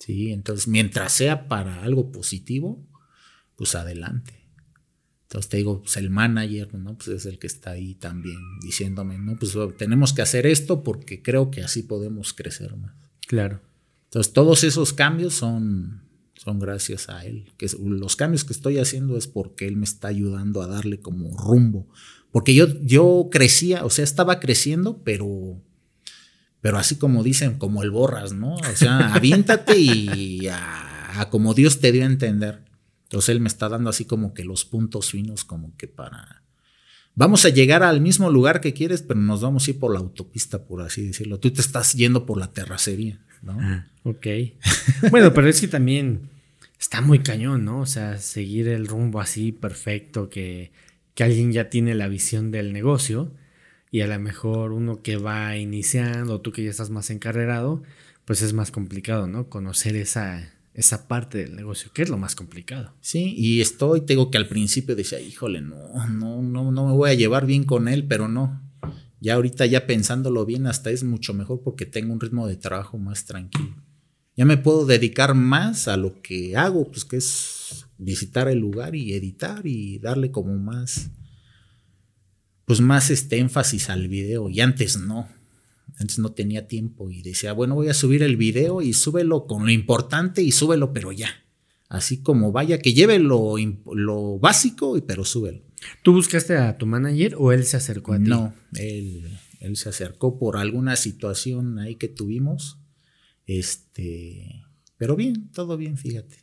Sí, entonces mientras sea para algo positivo, pues adelante. Entonces te digo, pues el manager, ¿no? Pues es el que está ahí también diciéndome, no, pues tenemos que hacer esto porque creo que así podemos crecer más. Claro. Entonces todos esos cambios son, son gracias a él. Que los cambios que estoy haciendo es porque él me está ayudando a darle como rumbo. Porque yo, yo crecía, o sea, estaba creciendo, pero pero así como dicen, como el borras, ¿no? O sea, aviéntate y a, como Dios te dio a entender. Entonces él me está dando así como que los puntos finos, como que para... Vamos a llegar al mismo lugar que quieres, pero nos vamos a ir por la autopista, por así decirlo. Tú te estás yendo por la terracería, ¿no? Ah, ok. bueno, pero es que también está muy cañón, ¿no? O sea, seguir el rumbo así perfecto, que, que alguien ya tiene la visión del negocio y a lo mejor uno que va iniciando, tú que ya estás más encarrerado, pues es más complicado, ¿no? Conocer esa, esa parte del negocio, que es lo más complicado. Sí, y estoy, tengo que al principio decía, híjole, no, no, no, no me voy a llevar bien con él, pero no. Ya ahorita ya pensándolo bien, hasta es mucho mejor porque tengo un ritmo de trabajo más tranquilo. Ya me puedo dedicar más a lo que hago, pues que es visitar el lugar y editar y darle como más, pues más este énfasis al video y antes no. Antes no tenía tiempo y decía, bueno, voy a subir el video y súbelo con lo importante y súbelo, pero ya. Así como vaya, que lleve lo, lo básico, pero súbelo. ¿Tú buscaste a tu manager o él se acercó a ti? No, él, él se acercó por alguna situación ahí que tuvimos. Este, pero bien, todo bien, fíjate.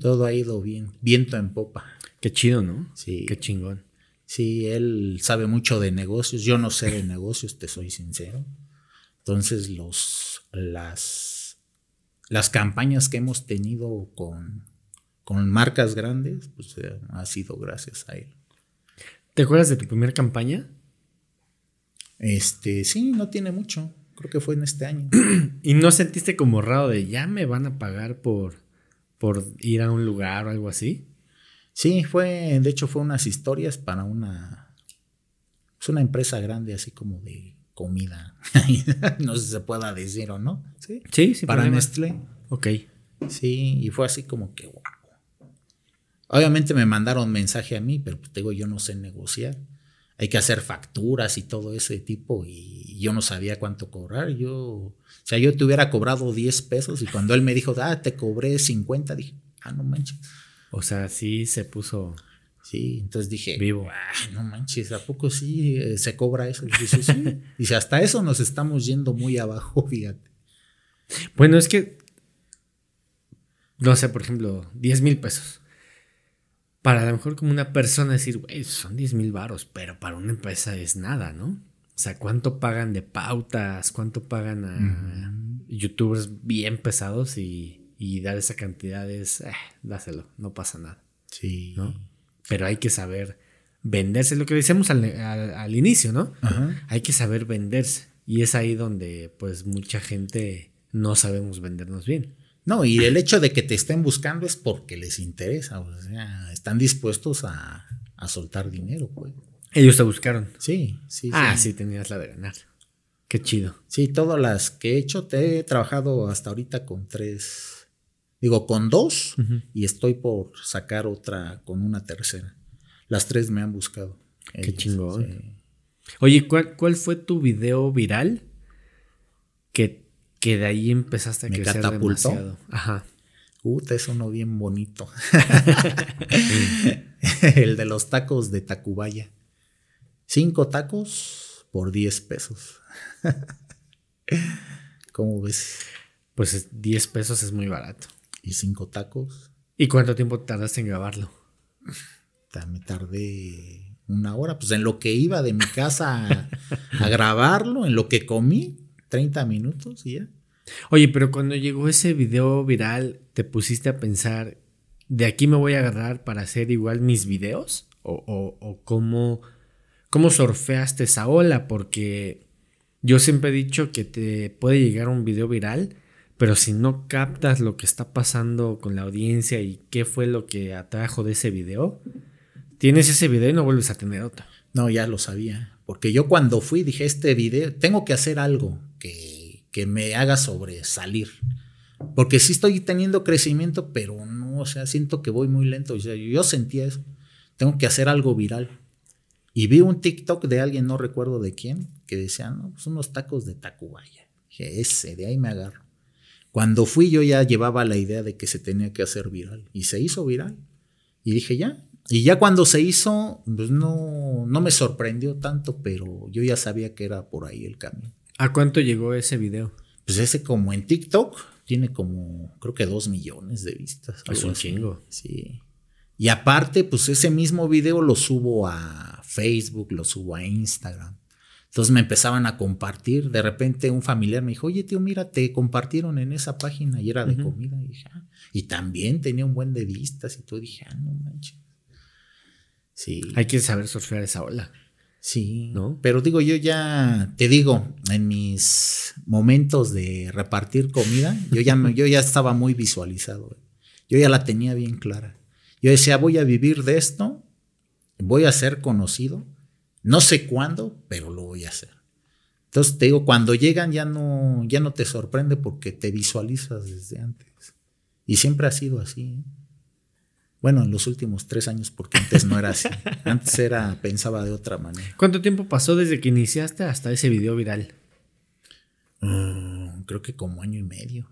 Todo ha ido bien, viento en popa. Qué chido, ¿no? Sí. Qué chingón. Sí, él sabe mucho de negocios. Yo no sé de negocios, te soy sincero. Entonces, los, las, las campañas que hemos tenido con, con marcas grandes, pues eh, ha sido gracias a él. ¿Te acuerdas de tu primera campaña? Este, sí, no tiene mucho. Creo que fue en este año. ¿Y no sentiste como raro de ya me van a pagar por, por ir a un lugar o algo así? Sí, fue, de hecho fue unas historias para una, es pues una empresa grande así como de comida. no sé si se pueda decir o no. Sí, sí, sí Para Nestlé. Ok. Sí, y fue así como que, wow. Obviamente me mandaron mensaje a mí, pero pues digo, yo no sé negociar. Hay que hacer facturas y todo ese tipo y yo no sabía cuánto cobrar. Yo, o sea, yo te hubiera cobrado 10 pesos y cuando él me dijo, ah, te cobré 50, dije, ah, no manches. O sea, sí se puso. Sí, entonces dije, vivo. no manches, ¿a poco sí eh, se cobra eso? Dice, sí. Dice, hasta eso nos estamos yendo muy abajo, fíjate. Bueno, es que, no sé, por ejemplo, 10 mil pesos. Para a lo mejor como una persona decir, güey, son 10 mil varos, pero para una empresa es nada, ¿no? O sea, ¿cuánto pagan de pautas? ¿Cuánto pagan a youtubers bien pesados y y dar esa cantidad es, eh, dáselo, no pasa nada. Sí. ¿no? Pero hay que saber venderse, lo que decíamos al, inicio, ¿no? Hay que saber venderse. Y es ahí donde pues mucha gente no sabemos vendernos bien. No, y el hecho de que te estén buscando es porque les interesa, o sea, están dispuestos a, a soltar dinero, pues. Ellos te buscaron. Sí, sí. Ah, sí. tenías la de ganar. Qué chido. Sí, todas las que he hecho, te he trabajado hasta ahorita con tres Digo, con dos y estoy por sacar otra con una tercera. Las tres me han buscado. Qué chingón. Oye, ¿cuál, cuál fue tu video viral que, que de ahí empezaste a Me crecer catapultó. demasiado? Ajá. Puta, es uno bien bonito. el de los tacos de Tacubaya. Cinco tacos por 10 pesos. ¿Cómo ves? Pues es- 10 pesos es muy barato. Y cinco tacos. ¿Y cuánto tiempo tardaste en grabarlo? Me tardé una hora. Pues en lo que iba de mi casa a, a grabarlo, en lo que comí, 30 minutos y ya. Oye, pero cuando llegó ese video viral, ¿te pusiste a pensar, de aquí me voy a agarrar para hacer igual mis videos? ¿O, o- o cómo, cómo surfeaste esa ola? Porque yo siempre he dicho que te puede llegar un video viral, pero si no captas lo que está pasando con la audiencia y qué fue lo que atrajo de ese video, tienes ese video y no vuelves a tener otro. No, ya lo sabía. Porque yo cuando fui dije, este video, tengo que hacer algo que, que me haga sobresalir. Porque sí estoy teniendo crecimiento, pero no, o sea, siento que voy muy lento. O sea, yo sentía eso. Tengo que hacer algo viral. Y vi un TikTok de alguien, no recuerdo de quién, que decía, no, pues unos tacos de Tacubaya. Dije, ese, de ahí me agarro. Cuando fui yo ya llevaba la idea de que se tenía que hacer viral. Y se hizo viral. Y dije, ya. Y ya cuando se hizo, pues no, no me sorprendió tanto, pero yo ya sabía que era por ahí el camino. ¿A cuánto llegó ese video? Pues ese como en TikTok tiene como, creo que dos millones de vistas. Es un chingo. Sí. Y aparte, pues ese mismo video lo subo a Facebook, lo subo a Instagram. Entonces me empezaban a compartir. De repente un familiar me dijo, oye tío, mira, te compartieron en esa página y era de comida. Y, dije, "Ah". Y también tenía un buen de vistas y todo. Dije, ah, no manches. Sí. Hay que saber surfear esa ola. Sí, ¿No? Pero digo, yo ya te digo, en mis momentos de repartir comida, yo ya, me- yo ya estaba muy visualizado. Yo ya la tenía bien clara. Yo decía, voy a vivir de esto, voy a ser conocido, no sé cuándo, pero lo voy a hacer. Entonces te digo, cuando llegan ya no, ya no te sorprende porque te visualizas desde antes. Y siempre ha sido así. ¿eh? Bueno, en los últimos tres años, porque antes no era así. Antes era, pensaba de otra manera. ¿Cuánto tiempo pasó desde que iniciaste hasta ese video viral? Mm, creo que como año y medio.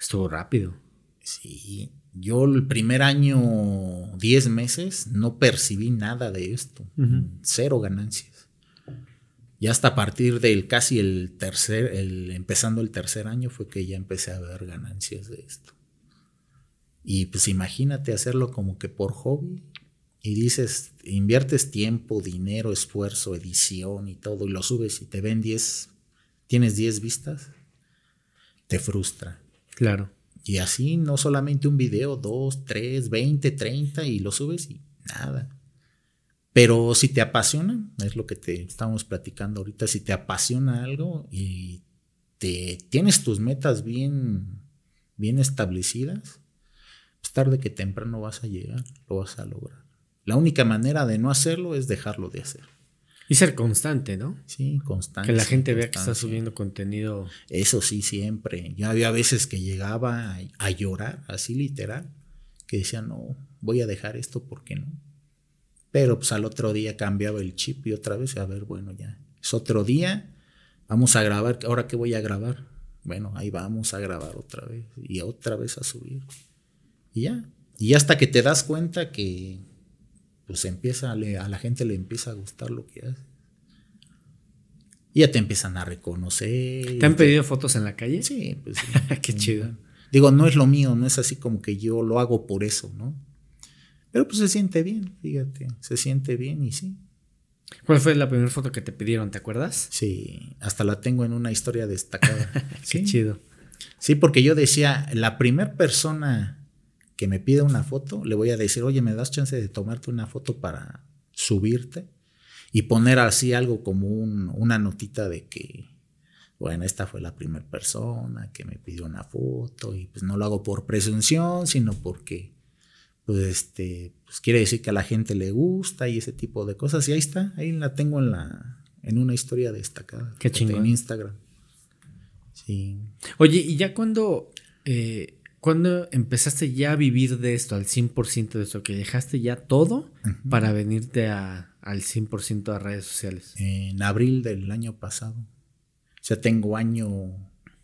Estuvo rápido. Sí. Yo el primer año, 10 meses, no percibí nada de esto. Cero ganancias. Y hasta a partir del casi el tercer, el, empezando el tercer año fue que ya empecé a ver ganancias de esto. Y pues imagínate hacerlo como que por hobby. Y dices, inviertes tiempo, dinero, esfuerzo, edición y todo, y lo subes y te ven 10, tienes 10 vistas, te frustra. Claro. Y así, no solamente un video, dos, tres, veinte, treinta, y lo subes y nada. Pero si te apasiona, es lo que te estamos platicando ahorita, si te apasiona algo y te tienes tus metas bien, bien establecidas, pues tarde que temprano vas a llegar, lo vas a lograr. La única manera de no hacerlo es dejarlo de hacer. Y ser constante, ¿no? Sí, constancia. Que la gente vea que constancia. subiendo contenido. Eso sí, siempre. Yo había veces que llegaba a, a llorar, así literal, que decía, no, voy a dejar esto porque no. Pero pues al otro día cambiaba el chip y otra vez, a ver, bueno, ya. Es otro día, vamos a grabar. ¿Ahora qué voy a grabar? Bueno, ahí vamos a grabar otra vez y otra vez a subir. Y ya. Y hasta que te das cuenta que pues empieza, a le- a la gente le empieza a gustar lo que haces. Y ya te empiezan a reconocer. ¿Te han pedido fotos en la calle? Sí, pues sí. Qué chido. Digo, no es lo mío, no es así como que yo lo hago por eso, ¿no? Pero pues se siente bien, fíjate, se siente bien y sí. ¿Cuál fue la primera foto que te pidieron? ¿Te acuerdas? Sí, hasta la tengo en una historia destacada. Qué sí. chido. Sí, porque yo decía, la primera persona que me pide una foto, le voy a decir, oye, ¿me das chance de tomarte una foto para subirte? Y poner así algo como un- una notita de que, bueno, esta fue la primera persona que me pidió una foto y pues no lo hago por presunción, sino porque, pues, este, pues quiere decir que a la gente le gusta y ese tipo de cosas. Y ahí está, ahí la tengo en la, en una historia destacada. Qué chingón. En Instagram. Sí. Oye, y ya cuando eh, ¿Cuándo empezaste ya a vivir de esto, al 100% de esto? Que dejaste ya todo para venirte a, al 100% a redes sociales. En abril del año pasado. O sea, tengo año,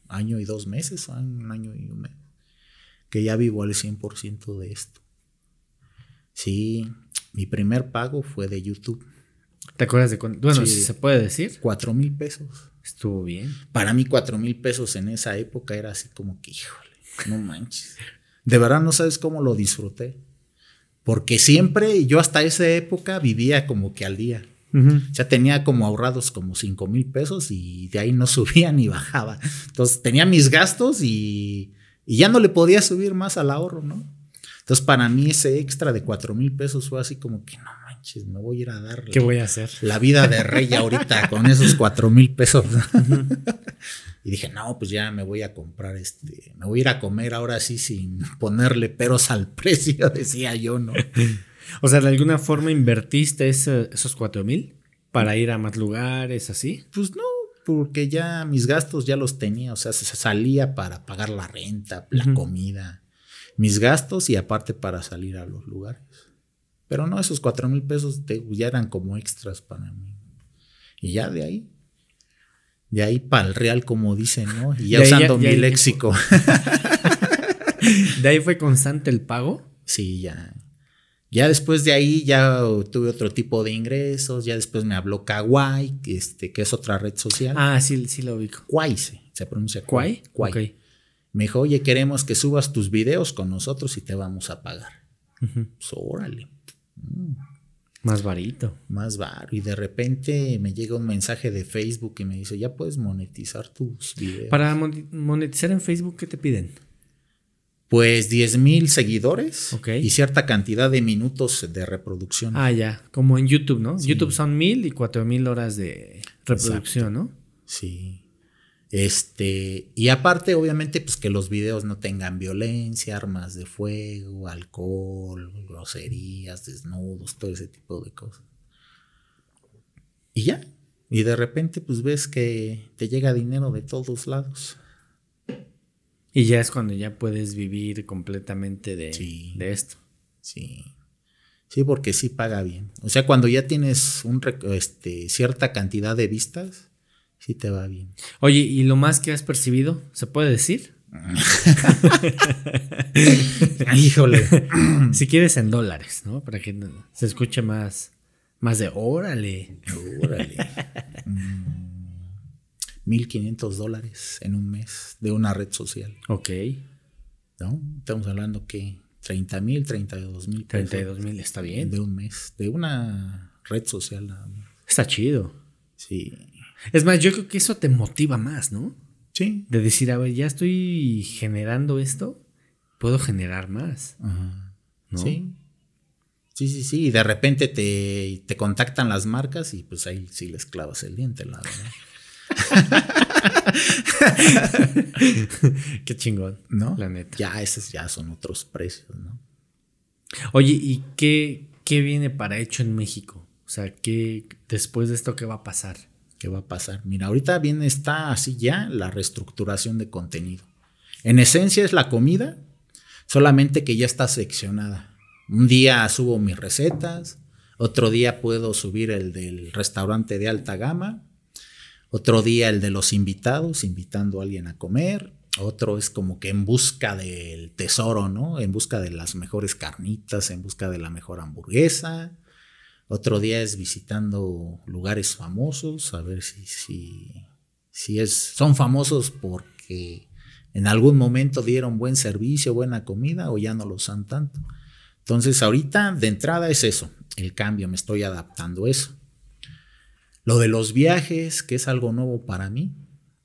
año y dos meses, un año y un mes, que ya vivo al 100% de esto. Sí, mi primer pago fue de YouTube. ¿Te acuerdas de cuánto? Bueno, si se puede decir. Cuatro mil pesos. Estuvo bien. Para mí, cuatro mil pesos en esa época era así como que, híjole. No manches. De verdad no sabes cómo lo disfruté. Porque siempre, yo hasta esa época vivía como que al día. O sea, tenía como ahorrados como 5 mil pesos y de ahí no subía ni bajaba. Entonces tenía mis gastos y, y, ya no le podía subir más al ahorro, ¿no? Entonces para mí ese extra de 4 mil pesos fue así como que no manches, me voy a ir a dar. ¿Qué voy a hacer? La vida de rey ahorita con esos 4 mil pesos. Y dije, no, pues ya me voy a comprar este, me voy a ir a comer ahora sí sin ponerle peros al precio, decía yo, ¿no? o sea, de alguna forma invertiste esos cuatro mil para ir a más lugares, así. Pues no, porque ya mis gastos ya los tenía, o sea, se salía para pagar la renta, la comida, mis gastos y aparte para salir a los lugares. Pero no, esos cuatro mil pesos ya eran como extras para mí. Y ya de ahí de ahí para el real, como dicen, ¿no? Y ya usando mi léxico. ¿De ahí fue constante el pago? Sí, ya. Ya después de ahí ya tuve otro tipo de ingresos, ya después me habló Kawaii, este, que es otra red social. Ah, sí, sí lo ubico. Kawaii se, pronuncia Kawaii. Kawaii. Me dijo, oye, queremos que subas tus videos con nosotros y te vamos a pagar. Uh órale. Mm. Más varito. Más bar. Y de repente me llega un mensaje de Facebook y me dice, ya puedes monetizar tus videos. Para monetizar en Facebook, ¿qué te piden? Pues 10 mil seguidores y cierta cantidad de minutos de reproducción. Ah, ya, como en YouTube, ¿no? YouTube son mil y cuatro mil horas de reproducción, ¿no? Sí. Este, y aparte, obviamente, pues que los videos no tengan violencia, armas de fuego, alcohol, groserías, desnudos, todo ese tipo de cosas. Y ya. Y de repente, pues ves que te llega dinero de todos lados. Y ya es cuando ya puedes vivir completamente de, de esto. Sí. Sí, porque sí paga bien. O sea, cuando ya tienes un, este, cierta cantidad de vistas, sí te va bien. Oye, ¿y lo más que has percibido? ¿Se puede decir? Híjole. si quieres en dólares, ¿no? Para que se escuche más, más de órale. Órale. 1500 mm, dólares en un mes de una red social. Ok. ¿No? Estamos hablando que 30 mil, 32 mil. 32 mil, está bien. De un mes, de una red social Está chido. Sí. Es más, yo creo que eso te motiva más, ¿no? Sí. De decir, a ver, ya estoy generando esto, puedo generar más. Ajá. ¿no? Sí. Sí, sí, sí. Y de repente te, te, contactan las marcas y pues ahí sí les clavas el diente, la verdad. Qué chingón, ¿no? La neta. Ya, esos ya son otros precios, ¿no? Oye, ¿y qué, qué viene para hecho en México? O sea, ¿qué, después de esto, ¿qué va a pasar? ¿Qué va a pasar? Mira, ahorita bien está así ya la reestructuración de contenido. En esencia es la comida, solamente que ya está seccionada. Un día subo mis recetas, otro día puedo subir el del restaurante de alta gama, otro día el de los invitados, invitando a alguien a comer, otro es como que en busca del tesoro, ¿no? En busca de las mejores carnitas, en busca de la mejor hamburguesa, otro día es visitando lugares famosos, a ver si, si, si es, son famosos porque en algún momento dieron buen servicio, buena comida o ya no lo son tanto. Entonces ahorita de entrada es eso, el cambio, me estoy adaptando a eso. Lo de los viajes, que es algo nuevo para mí,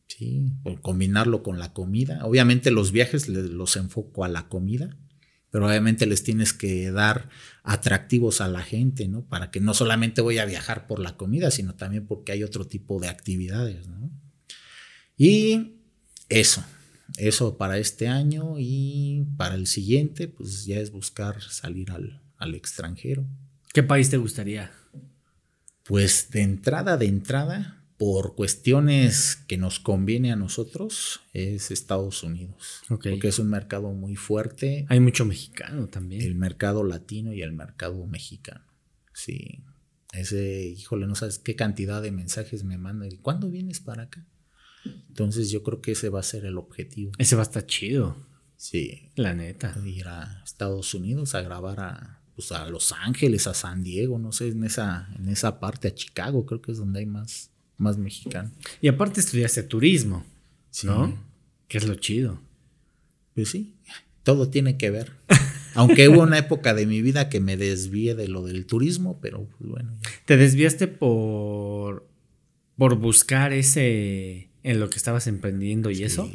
¿sí? Por combinarlo con la comida. Obviamente los viajes los enfoco a la comida pero obviamente les tienes que dar atractivos a la gente, ¿no? Para que no solamente voy a viajar por la comida, sino también porque hay otro tipo de actividades, ¿no? Y eso, eso para este año y para el siguiente, pues ya es buscar salir al, al extranjero. ¿Qué país te gustaría? Pues de entrada, de entrada, por cuestiones que nos conviene a nosotros es Estados Unidos. Porque es un mercado muy fuerte, Hay mucho mexicano también. el mercado latino y el mercado mexicano. Sí. Ese, híjole, no sabes qué cantidad de mensajes me mandan. ¿Y cuándo vienes para acá? Entonces yo creo que ese va a ser el objetivo. Ese va a estar chido, Sí. la neta. Ir a Estados Unidos a grabar a, pues, a Los Ángeles, a San Diego, no sé, en esa, en esa parte, a Chicago, creo que es donde hay más, más mexicanos. Y aparte estudiaste turismo, Sí. ¿no? Que es lo chido. Pues sí, todo tiene que ver. Aunque hubo una época de mi vida que me desvié de lo del turismo, pero pues bueno, ya. ¿Te desviaste por, por buscar ese en lo que estabas emprendiendo y eso?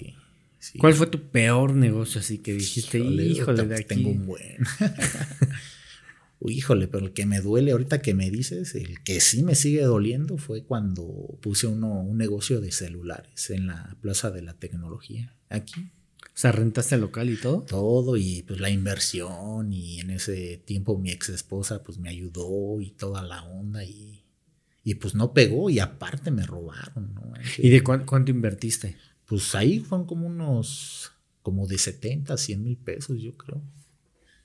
Sí. ¿Cuál fue tu peor negocio así que dijiste, híjole, ahorita, de pues, aquí? Tengo un buen. Híjole, pero el que me duele ahorita que me dices, el que sí me sigue doliendo fue cuando puse uno, un negocio de celulares en la Plaza de la Tecnología, aquí. O sea, rentaste el local y todo. Todo y pues la inversión y en ese tiempo mi ex esposa pues me ayudó y toda la onda y, y pues no pegó y aparte me robaron, ¿no? ¿Y de cuán- cuánto invertiste? Pues ahí fueron como unos, como de 70, 100 mil pesos yo creo.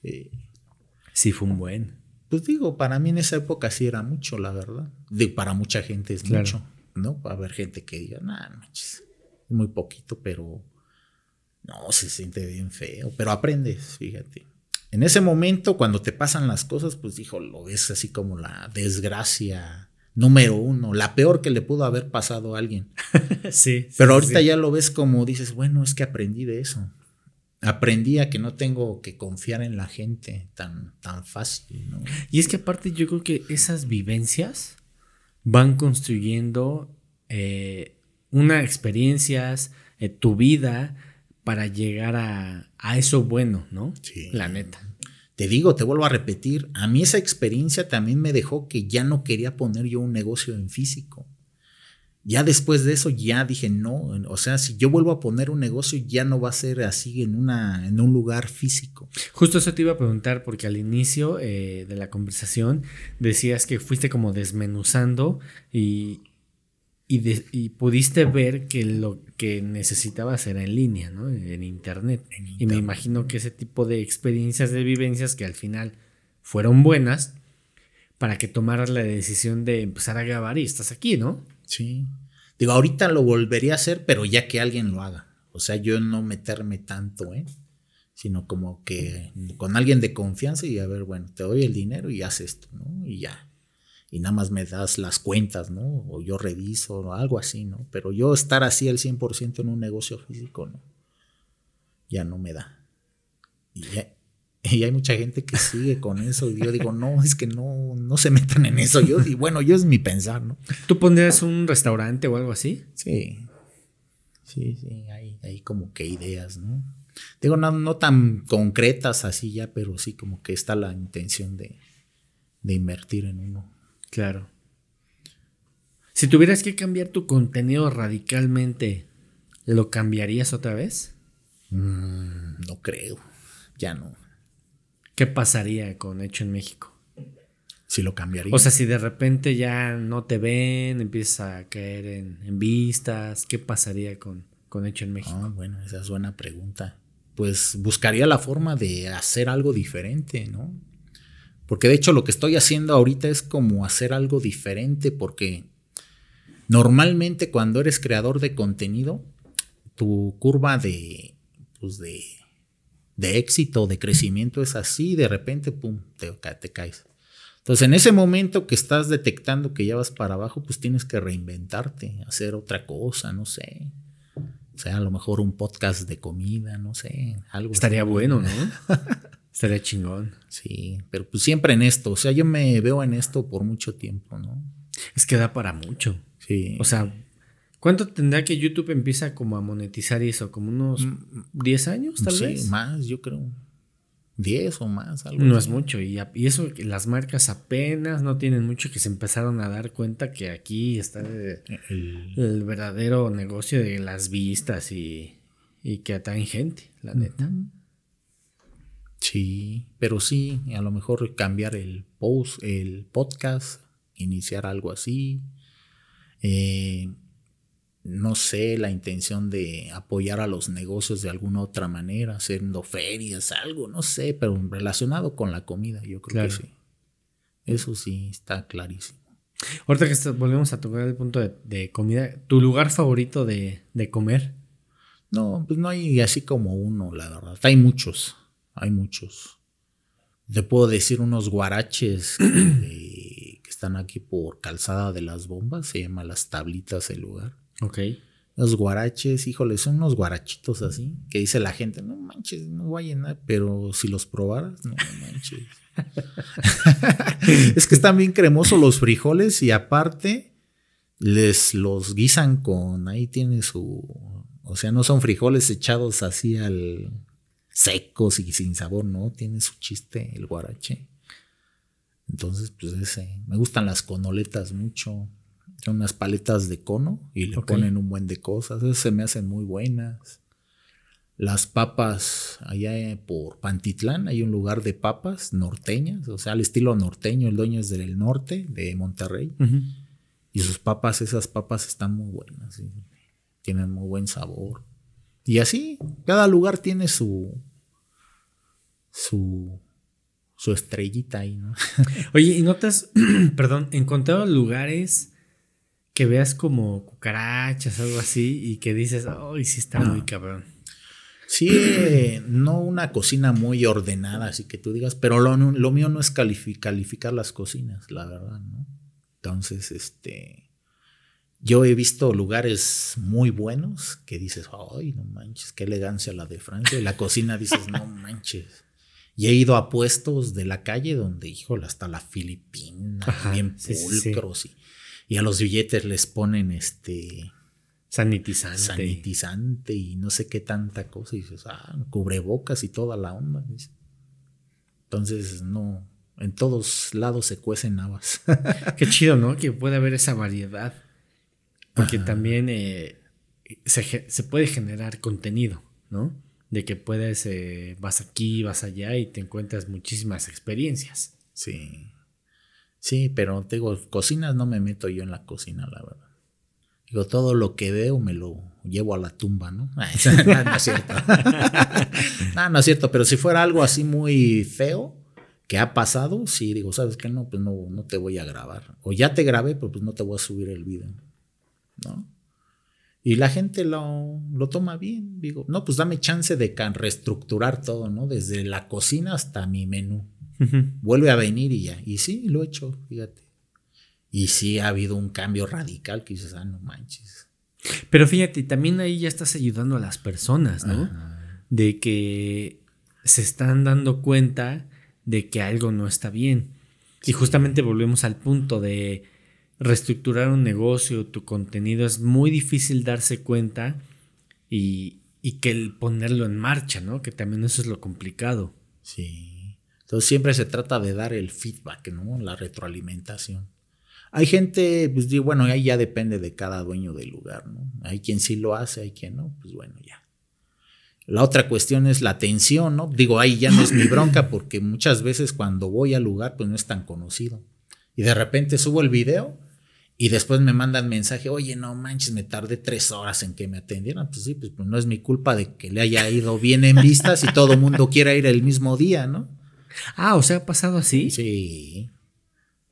Eh, Sí, fue un buen. Pues digo, para mí en esa época sí era mucho, la verdad. De, para mucha gente es Claro. mucho, ¿no? Va a haber gente que diga, nah, no manches, es muy poquito, pero no, se siente bien feo, pero aprendes, fíjate. En ese momento, cuando te pasan las cosas, pues dijo, lo ves así como la desgracia número uno, la peor que le pudo haber pasado a alguien. sí. Pero ahorita ya lo ves como dices, bueno, es que aprendí de eso. Aprendí a que no tengo que confiar en la gente tan, tan fácil, ¿no? Y es que aparte yo creo que esas vivencias van construyendo eh, unas experiencias, eh, tu vida, para llegar a, a eso bueno, ¿no? Sí. La neta. Te digo, te vuelvo a repetir, a mí esa experiencia también me dejó que ya no quería poner yo un negocio en físico. Ya después de eso ya dije, no, o sea, si yo vuelvo a poner un negocio ya no va a ser así en, una, en un lugar físico. Justo eso te iba a preguntar porque al inicio eh, de la conversación decías que fuiste como desmenuzando y, y, de- y pudiste ver que lo que necesitabas era en línea, ¿no? En internet. En Y me internet. imagino que ese tipo de experiencias, de vivencias que al final fueron buenas para que tomaras la decisión de empezar a grabar y estás aquí, ¿no? Sí. Digo, ahorita lo volvería a hacer, pero ya que alguien lo haga. O sea, yo no meterme tanto, ¿eh? Sino como que con alguien de confianza y a ver, bueno, te doy el dinero y haz esto, ¿no? Y ya. Y nada más me das las cuentas, ¿no? O yo reviso o algo así, ¿no? Pero yo estar así al 100% en un negocio físico, ¿no? Ya no me da. Y, ya- y hay mucha gente que sigue con eso y yo digo, no, es que no, no se metan en eso. Yo, y bueno, yo es mi pensar, ¿no? ¿Tú pondrías un restaurante o algo así? Sí. Sí, sí, hay, hay como que ideas, ¿no? Digo, no, no tan concretas así ya, pero sí como que está la intención de, de invertir en uno. Claro. Si tuvieras que cambiar tu contenido radicalmente, ¿lo cambiarías otra vez? Mm, no creo, ya no. ¿Qué pasaría con Hecho en México? Si lo cambiaría. O sea, si de repente ya no te ven, empiezas a caer en, en vistas, ¿qué pasaría con, con Hecho en México? Ah, bueno, esa es buena pregunta. Pues buscaría la forma de hacer algo diferente, ¿no? Porque de hecho lo que estoy haciendo ahorita es como hacer algo diferente porque normalmente cuando eres creador de contenido, tu curva de, pues de, de éxito, de crecimiento es así de repente, pum, te, ca- te caes. Entonces, en ese momento que estás detectando que ya vas para abajo, pues tienes que reinventarte, hacer otra cosa, no sé. O sea, a lo mejor un podcast de comida, no sé, algo. así. Estaría bueno, ¿no? Estaría chingón. Sí, pero pues siempre en esto. O sea, yo me veo en esto por mucho tiempo, ¿no? Es que da para mucho. Sí. O sea, ¿cuánto tendrá que YouTube empieza como a monetizar eso? ¿Como unos 10 años tal Mm, sí, vez? más, yo creo. 10 o más, algo No así. es mucho. Y, a- y eso, que las marcas apenas no tienen mucho que se empezaron a dar cuenta que aquí está el, El- el verdadero negocio de las vistas y, y que atraen gente, la neta. Sí, pero sí, a lo mejor cambiar el post, el podcast, iniciar algo así. eh, no sé, la intención de apoyar a los negocios de alguna otra manera, haciendo ferias, algo, no sé, pero relacionado con la comida, yo creo que sí. Eso sí, está clarísimo. Ahorita que volvemos a tocar el punto de, comida, ¿tu lugar favorito de, de, comer? No, pues no hay así como uno, la verdad. Hay muchos, hay muchos. Te puedo decir unos guaraches que, que están aquí por Calzada de las Bombas, se llama Las Tablitas el lugar Ok. Los guaraches, híjole, son unos guarachitos así, que dice la gente, no manches, no voy a pero si los probaras, no manches. es que están bien cremosos los frijoles y aparte les los guisan con, ahí tiene su, o sea, no son frijoles echados así al secos y sin sabor, no, tiene su chiste el guarache. Entonces, pues ese, me gustan las conoletas mucho unas paletas de cono y le ponen un buen de cosas. Esas se me hacen muy buenas. Las papas, allá por Pantitlán hay un lugar de papas norteñas, o sea, al estilo norteño, el dueño es del norte, de Monterrey. Y sus papas, esas papas están muy buenas, tienen muy buen sabor. Y así, cada lugar tiene su, su, su estrellita ahí, ¿no? Oye, ¿y notas, perdón, encontrado lugares que veas como cucarachas, algo así, y que dices, ay, sí está muy cabrón. Sí, no una cocina muy ordenada, así que tú digas, pero lo, mío no es calificar las cocinas, la verdad, ¿no? Entonces, este, yo he visto lugares muy buenos que dices, ay, no manches, qué elegancia la de Francia, y la cocina dices, no manches. Y he ido a puestos de la calle donde, híjole, hasta la Filipina, bien pulcros y y a los billetes les ponen este sanitizante. Sanitizante y no sé qué tanta cosa. Y dices, ah, cubrebocas y toda la onda. Entonces, no, en todos lados se cuecen habas. qué chido, ¿no? Que puede haber esa variedad. Porque también eh, se, puede generar contenido, ¿no? De que puedes, eh, vas aquí, vas allá y te encuentras muchísimas experiencias. Sí. Sí, pero te digo, cocinas no me meto yo en la cocina, la verdad. Digo, todo lo que veo me lo llevo a la tumba, ¿no? no, es cierto. no, no es cierto, pero si fuera algo así muy feo que ha pasado, sí, digo, ¿sabes qué? No, pues no, no te voy a grabar. O ya te grabé, pero pues no te voy a subir el video, ¿no? Y la gente lo, lo toma bien, digo, no, pues dame chance de reestructurar todo, ¿no? Desde la cocina hasta mi menú. Vuelve a venir y ya. Y sí, lo he hecho, fíjate. Y sí ha habido un cambio radical que dices, ah, no manches. Pero fíjate, también ahí ya estás ayudando a las personas, ¿no? De que se están dando cuenta de que algo no está bien. Y justamente volvemos al punto de reestructurar un negocio, tu contenido, es muy difícil darse cuenta y, y que el ponerlo en marcha, ¿no? Que también eso es lo complicado. Sí. Entonces siempre se trata de dar el feedback, ¿no? La retroalimentación. Hay gente, pues digo, bueno, ahí ya depende de cada dueño del lugar, ¿no? Hay quien sí lo hace, hay quien no, pues bueno, ya. La otra cuestión es la atención, ¿no? Digo, ahí ya no es mi bronca porque muchas veces cuando voy al lugar, pues no es tan conocido. Y de repente subo el video y después me mandan mensaje, oye, no manches, me tardé tres horas en que me atendieran. Pues sí, pues, pues no es mi culpa de que le haya ido bien en vistas y todo el mundo quiera ir el mismo día, ¿no? Ah, o sea, ha pasado así. Sí.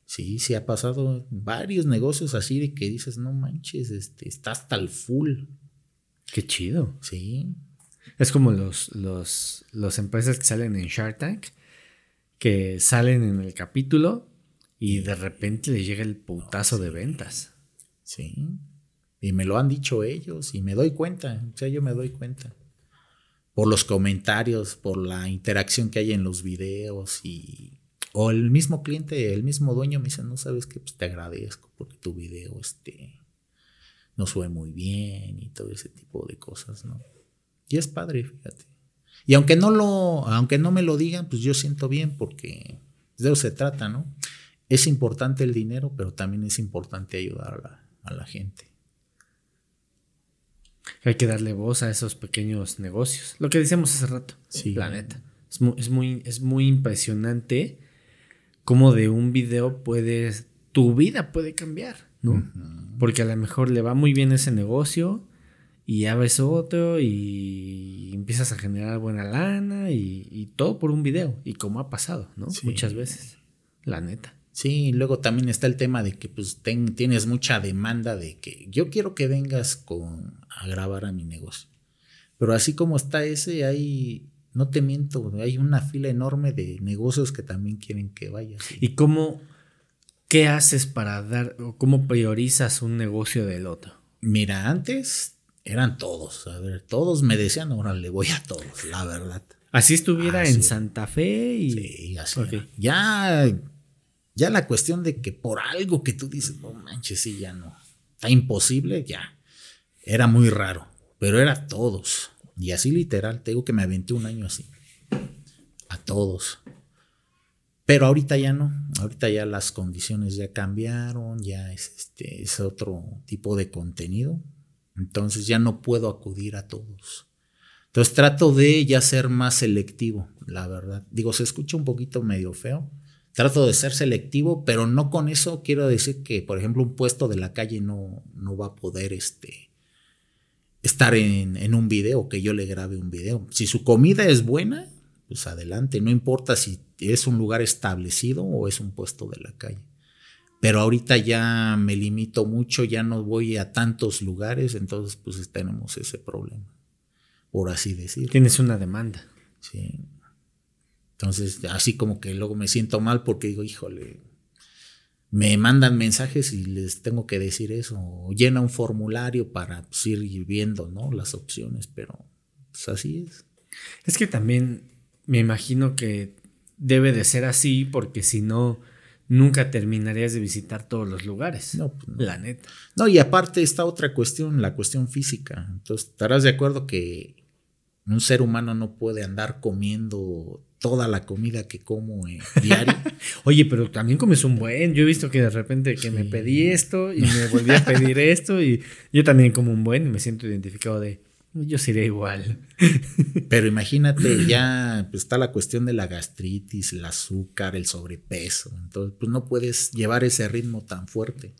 Sí, sí ha pasado varios negocios así de que dices, no manches, este, está hasta el full. Qué chido. Sí. Es como los, los, los empresas que salen en Shark Tank, que salen en el capítulo y de repente les llega el putazo de ventas. Sí. Y me lo han dicho ellos y me doy cuenta, o sea, yo me doy cuenta por los comentarios, por la interacción que hay en los videos y o el mismo cliente, el mismo dueño me dice, no sabes qué, pues te agradezco porque tu video este no sube muy bien y todo ese tipo de cosas, ¿no? Y es padre, fíjate. Y aunque no lo, aunque no me lo digan, pues yo siento bien porque de eso se trata, ¿no? Es importante el dinero, pero también es importante ayudar a la, a la gente. Hay que darle voz a esos pequeños negocios. Lo que decíamos hace rato. Sí. Planeta. Es muy, es muy, es muy impresionante cómo de un video puedes. Tu vida puede cambiar, ¿no? Porque a lo mejor le va muy bien ese negocio y ves otro y empiezas a generar buena lana y, todo por un video. Y como ha pasado, ¿no? Muchas veces, la neta. Sí, luego también está el tema de que pues tienes mucha demanda de que yo quiero que vengas con, a grabar a mi negocio. Pero así como está ese, hay, no te miento, hay una fila enorme de negocios que también quieren que vayas. ¿Y cómo, qué haces para dar, o cómo priorizas un negocio del otro? Mira, antes eran todos, a ver, todos me decían, ahora le voy a todos, la verdad. Así estuviera en Santa Fe y... Sí, así. Ya ya la cuestión de que por algo que tú dices, no manches, sí, ya no. Está imposible, ya. Era muy raro, pero era todos. Y así literal, te digo que me aventé un año así. A todos. Pero ahorita ya no. Ahorita ya las condiciones ya cambiaron, ya es, este, es otro tipo de contenido. Entonces ya no puedo acudir a todos. Entonces trato de ya ser más selectivo, la verdad. Digo, se escucha un poquito medio feo, trato de ser selectivo, pero no con eso quiero decir que, por ejemplo, un puesto de la calle no, no va a poder este, estar en, en, un video, que yo le grabe un video. Si su comida es buena, pues adelante, no importa si es un lugar establecido o es un puesto de la calle. Pero ahorita ya me limito mucho, ya no voy a tantos lugares, entonces pues tenemos ese problema, por así decirlo. Tienes una demanda. Sí. Entonces, así como que luego me siento mal porque digo, híjole, me mandan mensajes y les tengo que decir eso, o llena un formulario para pues, ir viendo, ¿no? Las opciones, pero pues así es. Es que también me imagino que debe de ser así porque si no, nunca terminarías de visitar todos los lugares. No, pues la neta. No, y aparte está otra cuestión, la cuestión física. Entonces, estarás de acuerdo que un ser humano no puede andar comiendo toda la comida que como eh, diario. Oye, pero también comes un buen. Yo he visto que de repente que me pedí esto y me volví a pedir esto y yo también como un buen y me siento identificado de yo sería igual. Pero imagínate, ya pues, está la cuestión de la gastritis, el azúcar, el sobrepeso. Entonces, pues no puedes llevar ese ritmo tan fuerte.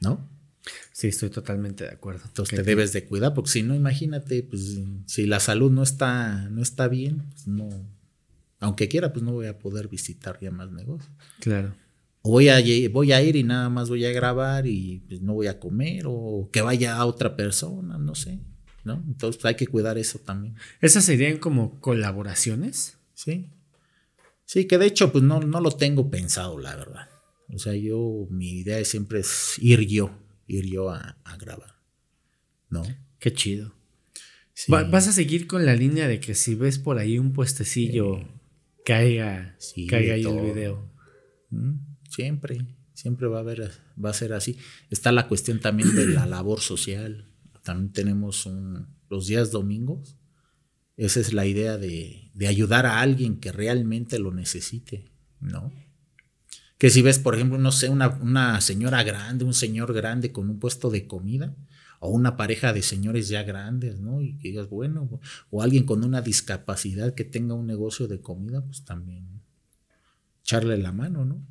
¿No? Sí, estoy totalmente de acuerdo. Entonces te debes de cuidar, porque si no, imagínate, pues si la salud no está, no está bien, pues no, aunque quiera, pues no voy a poder visitar ya más negocios. Claro. O voy a, voy a ir y nada más voy a grabar y pues, no voy a comer, o que vaya a otra persona, no sé, ¿no? Entonces hay que cuidar eso también. ¿Esas serían como colaboraciones? Sí. Sí, que de hecho, pues no, no lo tengo pensado, la verdad. O sea, yo, mi idea siempre es ir yo ir yo a, grabar. ¿No? Qué chido. ¿Vas a seguir con la línea de que si ves por ahí un puestecillo, caiga, caiga ahí el video? Mm, siempre, siempre va a, haber, va a ser así. Está la cuestión también de la labor social. También tenemos los días domingos. Esa es la idea de, de ayudar a alguien que realmente lo necesite, ¿no? Que si ves, por ejemplo, no sé, una, señora grande, un señor grande con un puesto de comida, o una pareja de señores ya grandes, ¿no? Y que digas, bueno, o alguien con una discapacidad que tenga un negocio de comida, pues también echarle la mano, ¿no?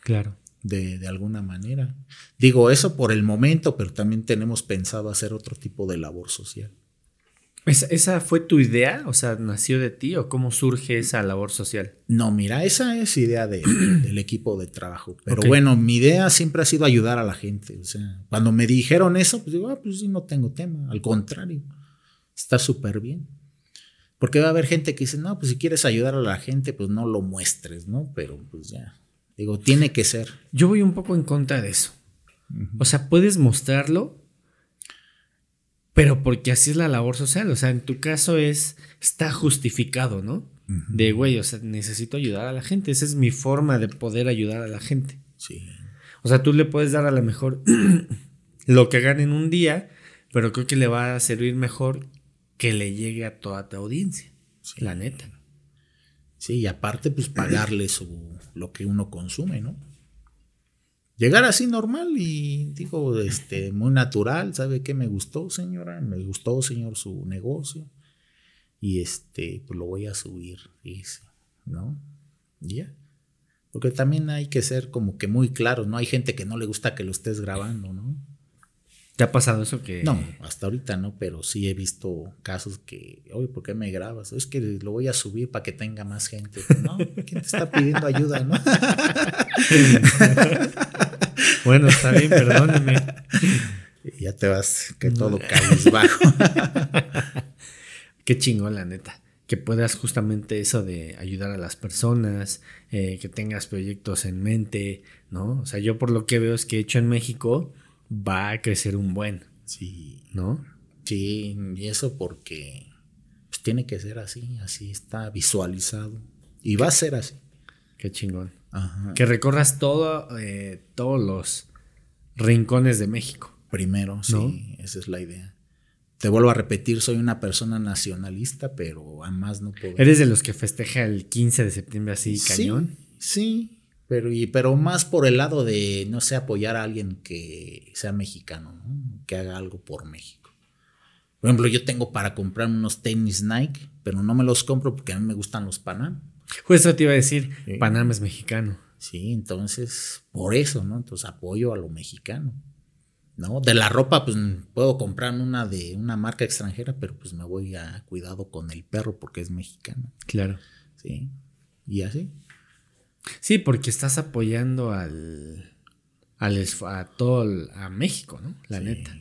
Claro. De, de, alguna manera. Digo eso por el momento, pero también tenemos pensado hacer otro tipo de labor social. ¿Esa, fue tu idea? O sea, ¿nació de ti o cómo surge esa labor social? No, mira, esa es idea del equipo de trabajo. Pero bueno, mi idea siempre ha sido ayudar a la gente. O sea, cuando me dijeron eso, pues digo, ah, pues sí, no tengo tema. Al contrario, está súper bien. Porque va a haber gente que dice, no, pues si quieres ayudar a la gente, pues no lo muestres, ¿no? Pero pues ya, digo, tiene que ser. Yo voy un poco en contra de eso. O sea, puedes mostrarlo, pero porque así es la labor social, o sea, en tu caso es, está justificado, ¿no? De, güey, o sea, necesito ayudar a la gente, esa es mi forma de poder ayudar a la gente. Sí. O sea, tú le puedes dar a lo mejor lo que gane en un día, pero creo que le va a servir mejor que le llegue a toda tu audiencia, la neta. Sí, y aparte, pues pagarle su, lo que uno consume, ¿no? Llegar así normal y digo, este, muy natural, ¿sabe qué me gustó, señora? Me gustó, señor, su negocio. Y este, pues lo voy a subir, dice, ¿no? ya. Porque también hay que ser como que muy claros, ¿no? Hay gente que no le gusta que lo estés grabando, ¿no? ¿Te ha pasado eso que.? No, hasta ahorita no, pero sí he visto casos que, oye, ¿por qué me grabas? Es que lo voy a subir para que tenga más gente. No, ¿quién te está pidiendo ayuda, no? bueno, está bien, perdóneme. Y ya te vas, que todo bajo. Qué chingón, la neta. Que puedas justamente eso de ayudar a las personas, eh, que tengas proyectos en mente, ¿no? O sea, yo por lo que veo es que hecho en México va a crecer un buen. Sí. ¿No? Sí, y eso porque pues, tiene que ser así, así está visualizado. Y va a ser así. Qué chingón. Que recorras todo, eh, todos los rincones de México. Primero, sí, esa es la idea. Te vuelvo a repetir, soy una persona nacionalista, pero a más no puedo. ¿Eres de los que festeja el 15 de septiembre así, cañón? Sí, pero, y, pero más por el lado de, no sé, apoyar a alguien que sea mexicano, ¿no? que haga algo por México. Por ejemplo, yo tengo para comprar unos tenis Nike, pero no me los compro porque a mí me gustan los Panam. Eso te iba a decir, Panam es mexicano. Sí, entonces, por eso, ¿no? Entonces apoyo a lo mexicano. ¿no? De la ropa, pues puedo comprar una de una marca extranjera, pero pues me voy a cuidado con el perro porque es mexicano. Claro. Sí. Y así. Sí, porque estás apoyando al, al a todo a México, ¿no? La neta.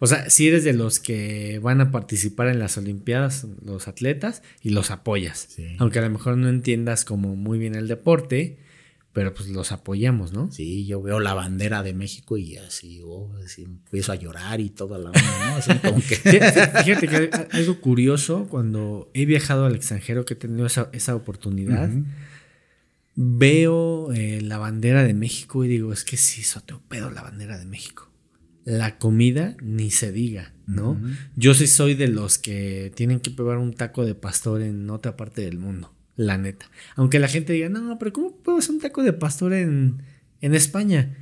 O sea, si eres de los que van a participar en las Olimpiadas, los atletas, y los apoyas. Aunque a lo mejor no entiendas como muy bien el deporte, pero pues los apoyamos, ¿no? Sí, yo veo la bandera de México y así, oh, empiezo a llorar y toda la ¿no? Fíjate que algo curioso, cuando he viajado al extranjero, que he tenido esa, oportunidad, veo eh, la bandera de México y digo, es que sí, eso te pedo la bandera de México. La comida, ni se diga, ¿no? Yo sí soy de los que tienen que probar un taco de pastor en otra parte del mundo. La neta. Aunque la gente diga, no, pero ¿cómo puedo hacer un taco de pastor en, en España?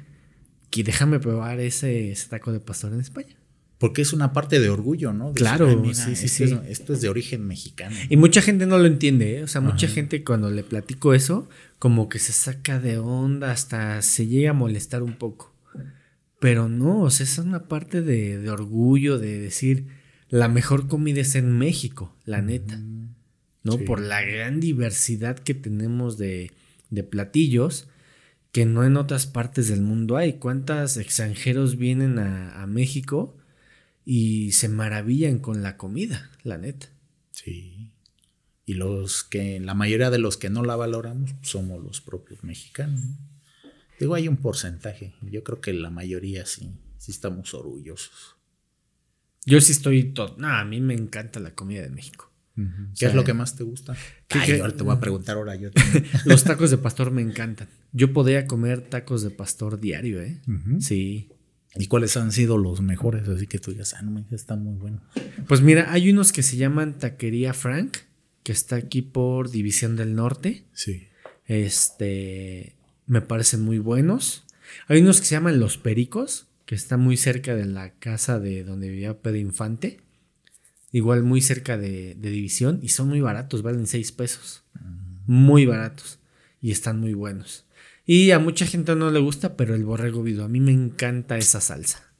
Que déjame probar ese, taco de pastor en España. Porque es una parte de orgullo, ¿no? claro, sí, sí, sí. esto es de origen mexicano. Y mucha gente no lo entiende, ¿eh? O sea, mucha gente cuando le platico eso, como que se saca de onda, hasta se llega a molestar un poco. Pero no, o sea, es una parte de, de orgullo, de decir, la mejor comida es en México, la neta. ¿no? Por la gran diversidad que tenemos de, platillos que no en otras partes del mundo hay. ¿Cuántos extranjeros vienen a, México y se maravillan con la comida, la neta? Sí. Y los que, la mayoría de los que no la valoramos somos los propios mexicanos. Digo, hay un porcentaje. Yo creo que la mayoría sí, sí estamos orgullosos. Yo sí estoy todo. No, a mí me encanta la comida de México. ¿Qué es lo que más te gusta? Ay, ahora te voy a preguntar ahora yo. Los tacos de pastor me encantan. Yo podría comer tacos de pastor diario, ¿eh? Sí. ¿Y cuáles han sido los mejores? Así que tú digas, ah, no están muy buenos. Pues mira, hay unos que se llaman Taquería Frank, que está aquí por División del Norte. Sí. Este, me parecen muy buenos. Hay unos que se llaman Los Pericos, que está muy cerca de la casa de donde vivía Pedro Infante igual muy cerca de, División, y son muy baratos, valen 6 pesos. Muy baratos. Y están muy buenos. Y a mucha gente no le gusta, pero el borrego vivo, a mí me encanta esa salsa.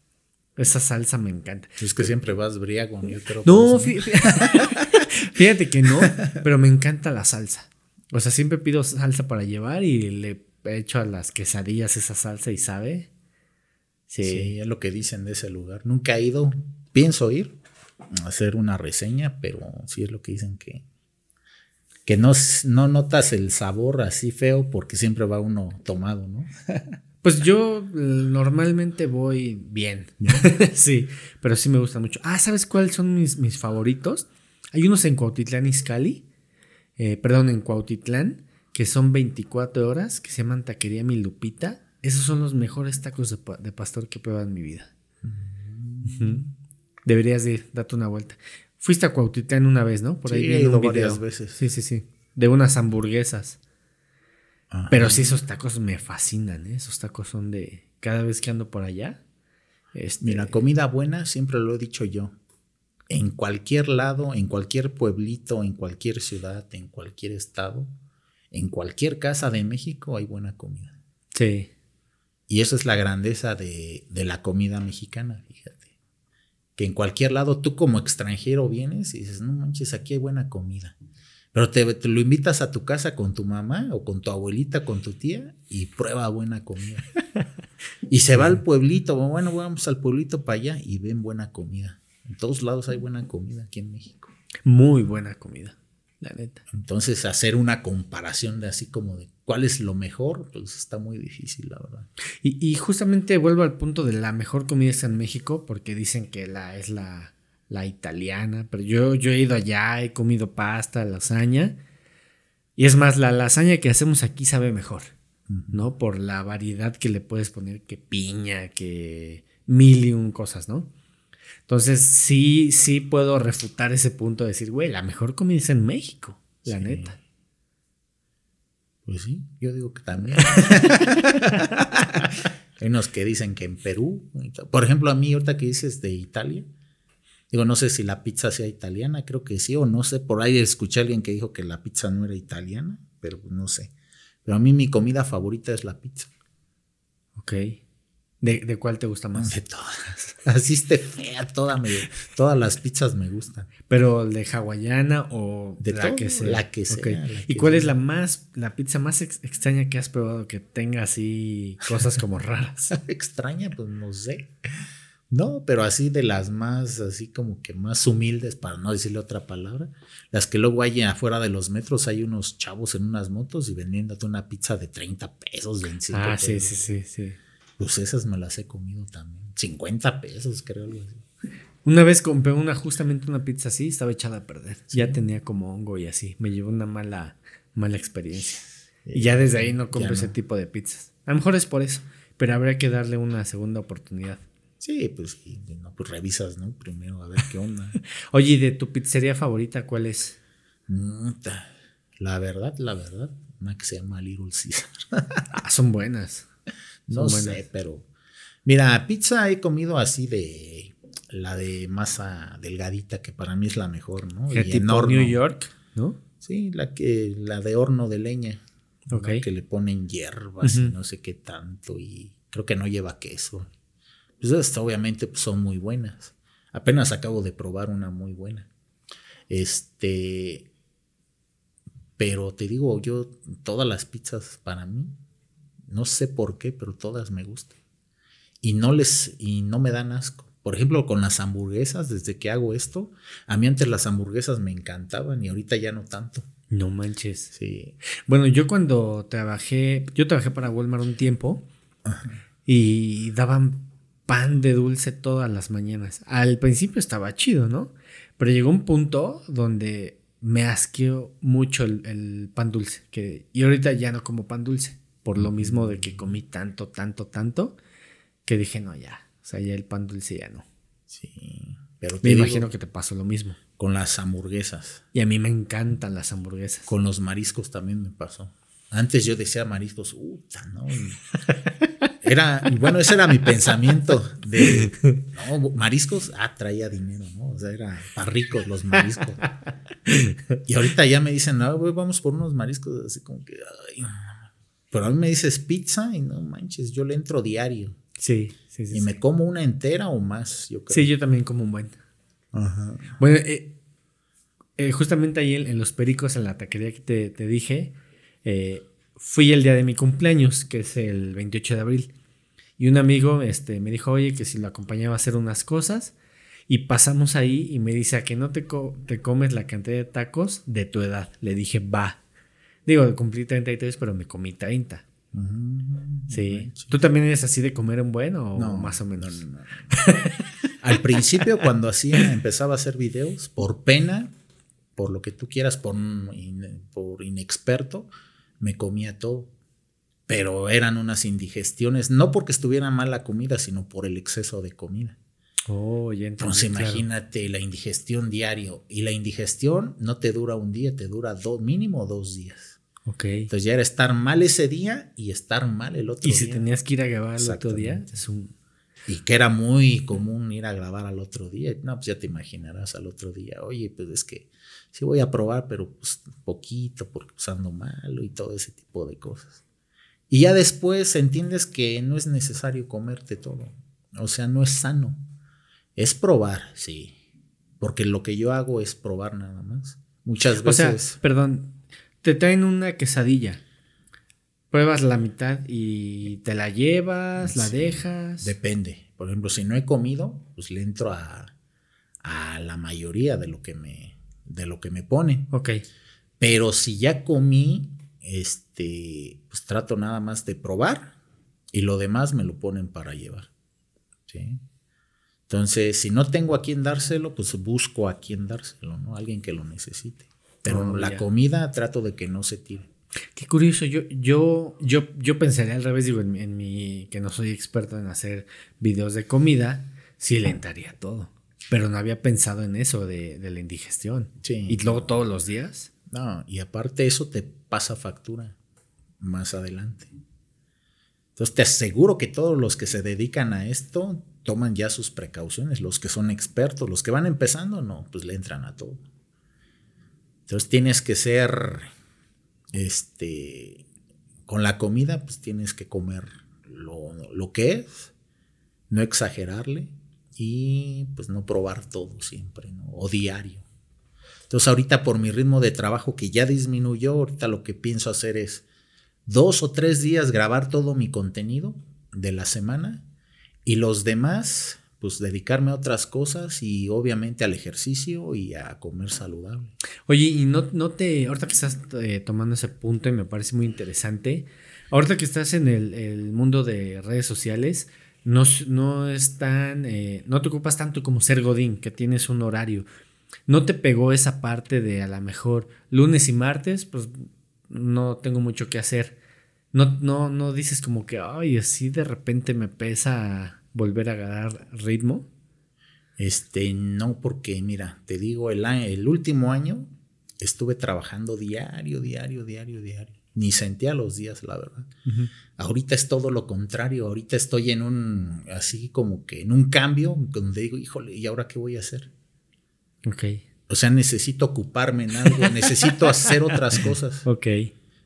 Esa salsa me encanta. Es que siempre vas briago, yo creo. No, fíjate, que no, pero me encanta la salsa. O sea, siempre pido salsa para llevar y le echo a las quesadillas esa salsa y sabe. Sí. sí, es lo que dicen de ese lugar. Nunca he ido, pienso ir, hacer una reseña, pero sí es lo que dicen que, que no, no notas el sabor así feo porque siempre va uno tomado, ¿no? Pues yo eh, normalmente voy bien. sí, pero sí me gusta mucho. Ah, ¿sabes cuáles son mis, mis favoritos? Hay unos en Cuautitlán Izcalli, eh, perdón, en Cuautitlán, que son 24 horas, que se llaman Taquería Mi Lupita. Esos son los mejores tacos de, pastor que he probado en mi vida. Mm. Deberías ir, date una vuelta. Fuiste a Cuautitlán una vez, ¿no? Por ahí sí, he ido varias veces. Sí, sí, sí. De unas hamburguesas. Pero sí, esos tacos me fascinan, ¿eh? Esos tacos son de. Cada vez que ando por allá. Este... Mira, comida buena, siempre lo he dicho yo. En cualquier lado, en cualquier pueblito, en cualquier ciudad, en cualquier estado, En cualquier casa de México hay buena comida. Sí. Y eso es la grandeza de, de la comida mexicana, fíjate. Que en cualquier lado tú como extranjero vienes y dices, no manches, aquí hay buena comida. Pero te, te, lo invitas a tu casa con tu mamá o con tu abuelita, con tu tía y prueba buena comida. y se va al pueblito, bueno, vamos al pueblito para allá y ven buena comida. En todos lados hay buena comida aquí en México. Muy buena comida, la neta. Entonces, hacer una comparación de así como de cuál es lo mejor, pues está muy difícil, la verdad. Y, y justamente vuelvo al punto de la mejor comida está en México, porque dicen que la es la, la italiana, pero yo, yo he ido allá, he comido pasta, lasaña. Y es más, la lasaña que hacemos aquí sabe mejor, ¿no? Por la variedad que le puedes poner, que piña, que mil y un cosas, ¿no? Entonces, sí, sí puedo refutar ese punto de decir, güey, la mejor comida es en México, la Sí. neta. Pues sí, yo digo que también. Hay unos que dicen que en Perú. Por ejemplo, a mí ahorita que dices de Italia, digo, no sé si la pizza sea italiana, creo que sí, o no sé, por ahí escuché a alguien que dijo que la pizza no era italiana, pero no sé. Pero a mí mi comida favorita es la pizza. Ok. ¿De, de cuál te gusta más? De todas. Así esté fea, toda me- todas las pizzas me gustan. Pero de hawaiana o De la todo, que sea. la que sea, la ¿Y que cuál es la más, la pizza más ex- extraña que has probado que tenga así cosas como raras? Extraña, pues no sé. No, pero así de las más, así como que más humildes, para no decirle otra palabra, las que luego hay afuera de los metros, hay unos chavos en unas motos y vendiéndote una pizza de 30 pesos, 25 ah, pesos. sí, sí, sí, sí. Pues esas me las he comido también. 50 pesos, creo. algo así. Una vez compré una, justamente una pizza así, estaba echada a perder. Ya tenía como hongo y así. Me llevó una mala, mala experiencia. Y ya desde ahí no compro ese tipo de pizzas. A lo mejor es por eso, pero habría que darle una segunda oportunidad. Sí, pues, no, pues revisas, ¿no? Primero a ver qué onda. Oye, ¿y de tu pizzería favorita cuál es? La verdad, la verdad, una que se llama Little Caesar. Ah, son buenas. No sé, buenas. pero. Mira, pizza he comido así de. La de masa delgadita, que para mí es la mejor, ¿no? Y en tipo horno. New York, ¿no? Sí, la que. La de horno de leña. ¿no? Ok. Que le ponen hierbas y no sé qué tanto. Y creo que no lleva queso. Pues obviamente pues, son muy buenas. Apenas acabo de probar una muy buena. Este. Pero te digo, yo, todas las pizzas para mí, no sé por qué, pero todas me gustan. Y no les, y no me dan asco. Por ejemplo, con las hamburguesas, desde que hago esto, a mí antes las hamburguesas me encantaban y ahorita ya no tanto. No manches. Sí. Bueno, yo cuando trabajé, yo trabajé para Walmart un tiempo y daban pan de dulce todas las mañanas. Al principio estaba chido, ¿no? Pero llegó un punto donde me asqueó mucho el, el pan dulce. Que, y ahorita ya no como pan dulce. Por lo mismo de que comí tanto, tanto, tanto, que dije, no, ya. O sea, ya el pan dulce ya no. Sí. Pero Me digo, imagino que te pasó lo mismo. con las hamburguesas, Y a mí me encantan las hamburguesas. con los mariscos también me pasó. Antes yo decía mariscos, puta, ¿no? Era, bueno, ese era mi pensamiento de, no, mariscos, ah, traía dinero, ¿no? O sea, era para ricos los mariscos. Y ahorita ya me dicen, no, vamos por unos mariscos, así como que, ay. Pero a mí me dices pizza y no manches, yo le entro diario. Sí, sí, sí. Y sí. me como una entera o más, yo creo. Sí, yo también como un buen. Ajá. Bueno, eh, eh, justamente ahí en, en Los Pericos, en la taquería que te, te dije, eh, fui el día de mi cumpleaños, que es el 28 de abril. Y un amigo este, me dijo, oye, que si lo acompañaba a hacer unas cosas. Y pasamos ahí y me dice, a que no te, co- te comes la cantidad de tacos de tu edad. Le dije, va. Digo, cumplí 33, pero me comí 30. Mm, Sí. ¿Tú también eres así de comer un buen o No, más o menos? no, no, no. Al principio, cuando hacía, empezaba a hacer videos, por pena, por lo que tú quieras, por, in- por inexperto, me comía todo. Pero eran unas indigestiones, no porque estuviera mal la comida, sino por el exceso de comida. Oh, ya Entonces claro. imagínate la indigestión diario. Y la indigestión no te dura un día, te dura dos, mínimo dos días. Entonces ya era estar mal ese día y estar mal el otro Y día. si tenías que ir a grabar el otro día, es un... Y que era muy común ir a grabar al otro día. No, pues ya te imaginarás al otro día. Oye, pues es que sí voy a probar, pero pues poquito, porque usando malo y todo ese tipo de cosas. Y ya después entiendes que no es necesario comerte todo. O sea, no es sano. Es probar, sí. Porque lo que yo hago es probar nada más. Muchas veces. O sea, perdón, te traen una quesadilla. Pruebas la mitad y te la llevas, la dejas. Depende. Por ejemplo, si no he comido, pues le entro a, a la mayoría de lo que me, de lo que me ponen. Ok. Pero si ya comí, este, pues trato nada más de probar y lo demás me lo ponen para llevar. ¿sí? Entonces, si no tengo a quién dárselo, pues busco a quién dárselo, ¿no? Alguien que lo necesite. Pero Oh, la ya. comida trato de que no se tire. Qué curioso, yo, yo, yo, yo pensaría al revés, digo, en, mi- en mi, que no soy experto en hacer videos de comida, sí le entraría todo. Pero no había pensado en eso de, de la indigestión. Sí. Y luego todos los días. No, y aparte eso te pasa factura más adelante. Entonces te aseguro que todos los que se dedican a esto toman ya sus precauciones, los que son expertos, los que van empezando, no, pues le entran a todo. Entonces tienes que ser, este, con la comida, pues tienes que comer lo, lo que es, no exagerarle y pues no probar todo siempre, ¿no? O diario. Entonces ahorita por mi ritmo de trabajo que ya disminuyó, ahorita lo que pienso hacer es dos o tres días grabar todo mi contenido de la semana y los demás pues dedicarme a otras cosas y obviamente al ejercicio y a comer saludable. Oye, y no, no te, ahorita que estás eh, tomando ese punto y me parece muy interesante, ahorita que estás en el, el mundo de redes sociales, no, no es tan, eh, no te ocupas tanto como ser Godín, que tienes un horario. ¿No te pegó esa parte de a lo mejor lunes y martes, pues no tengo mucho que hacer? No, no, no dices como que, ay, así de repente me pesa volver a agarrar ritmo. Este, no, porque mira, te digo, el, el último año estuve trabajando diario, diario, diario, diario. Ni sentía los días, la verdad. Ahorita es todo lo contrario. Ahorita estoy en un, así como que en un cambio donde digo, híjole, ¿y ahora qué voy a hacer? Ok, O sea, necesito ocuparme en algo, necesito hacer otras cosas. ok.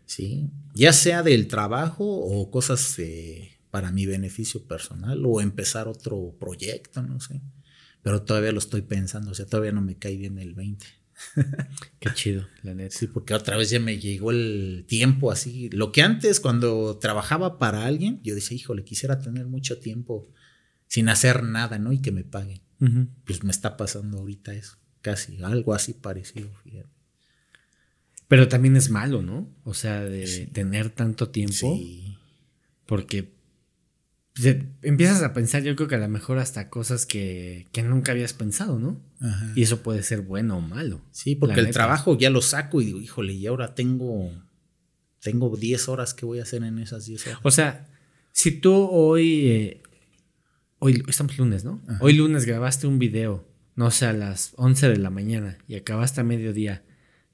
Sí, ya sea del trabajo o cosas eh, para mi beneficio personal o empezar otro proyecto, no sé. Pero todavía lo estoy pensando, o sea, todavía no me cae bien el 20. Qué chido, la neta. Sí, porque otra vez ya me llegó el tiempo así. Lo que antes, cuando trabajaba para alguien, yo decía, híjole, quisiera tener mucho tiempo sin hacer nada, ¿no? Y que me paguen. Pues me está pasando ahorita eso, casi, algo así parecido, fíjate. Pero también es malo, ¿no? O sea, de Sí. tener tanto tiempo. Sí. Porque se- empiezas a pensar, yo creo que a lo mejor hasta cosas que, que nunca habías pensado, ¿no? Ajá. Y eso puede ser bueno o malo. Sí, porque el neta. trabajo ya lo saco y digo, híjole, y ahora tengo, tengo 10 horas que voy a hacer en esas 10 horas. O sea, si tú hoy, eh, hoy estamos lunes, ¿no? Ajá. Hoy lunes grabaste un video, no sé, a las 11 de la mañana y acabaste a mediodía.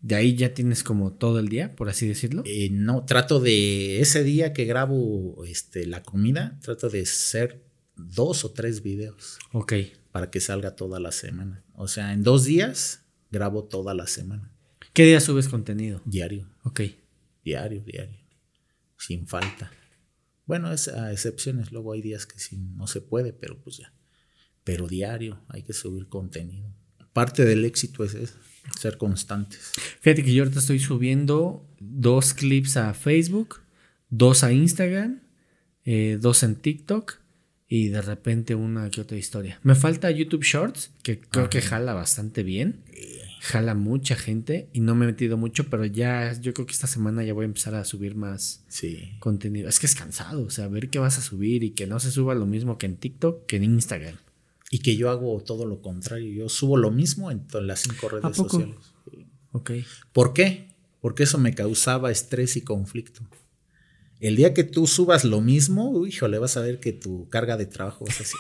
De ahí ya tienes como todo el día, por así decirlo. Eh, no, trato de, ese día que grabo este, la comida, trato de hacer dos o tres videos Ok. para que salga toda la semana. O sea, en dos días grabo toda la semana, ¿Qué día subes contenido? diario, Ok. diario, diario, sin falta. Bueno, es a excepciones, luego hay días que sí no se puede, pero pues ya. Pero diario hay que subir contenido. Parte del éxito es eso, ser constantes. Fíjate que yo ahorita estoy subiendo dos clips a Facebook, dos a Instagram, eh, dos en TikTok y de repente una que otra historia. Me falta YouTube Shorts, que creo que jala bastante bien. Jala mucha gente y no me he metido mucho, pero ya yo creo que esta semana ya voy a empezar a subir más Sí. contenido. Es que es cansado, o sea, ver qué vas a subir y que no se suba lo mismo que en TikTok que en Instagram. Y que yo hago todo lo contrario. Yo subo lo mismo en todas las cinco redes sociales. Ok. ¿Por qué? Porque eso me causaba estrés y conflicto. El día que tú subas lo mismo, uy, híjole, vas a ver que tu carga de trabajo es así.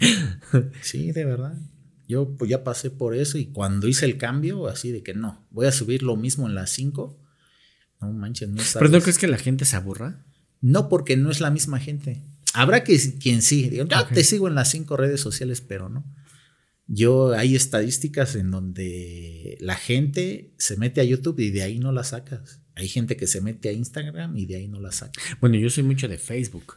sí, de verdad. Yo pues, ya pasé por eso y cuando hice el cambio, así de que no, voy a subir lo mismo en las 5. No manches, no sabes. ¿Pero no crees que la gente se aburra? No, porque no es la misma gente. Habrá que, quien sí. Digo, yo te sigo en las cinco redes sociales, pero no. Yo hay estadísticas en donde la gente se mete a YouTube y de ahí no la sacas. Hay gente que se mete a Instagram y de ahí no la saca. Bueno, yo soy mucho de Facebook.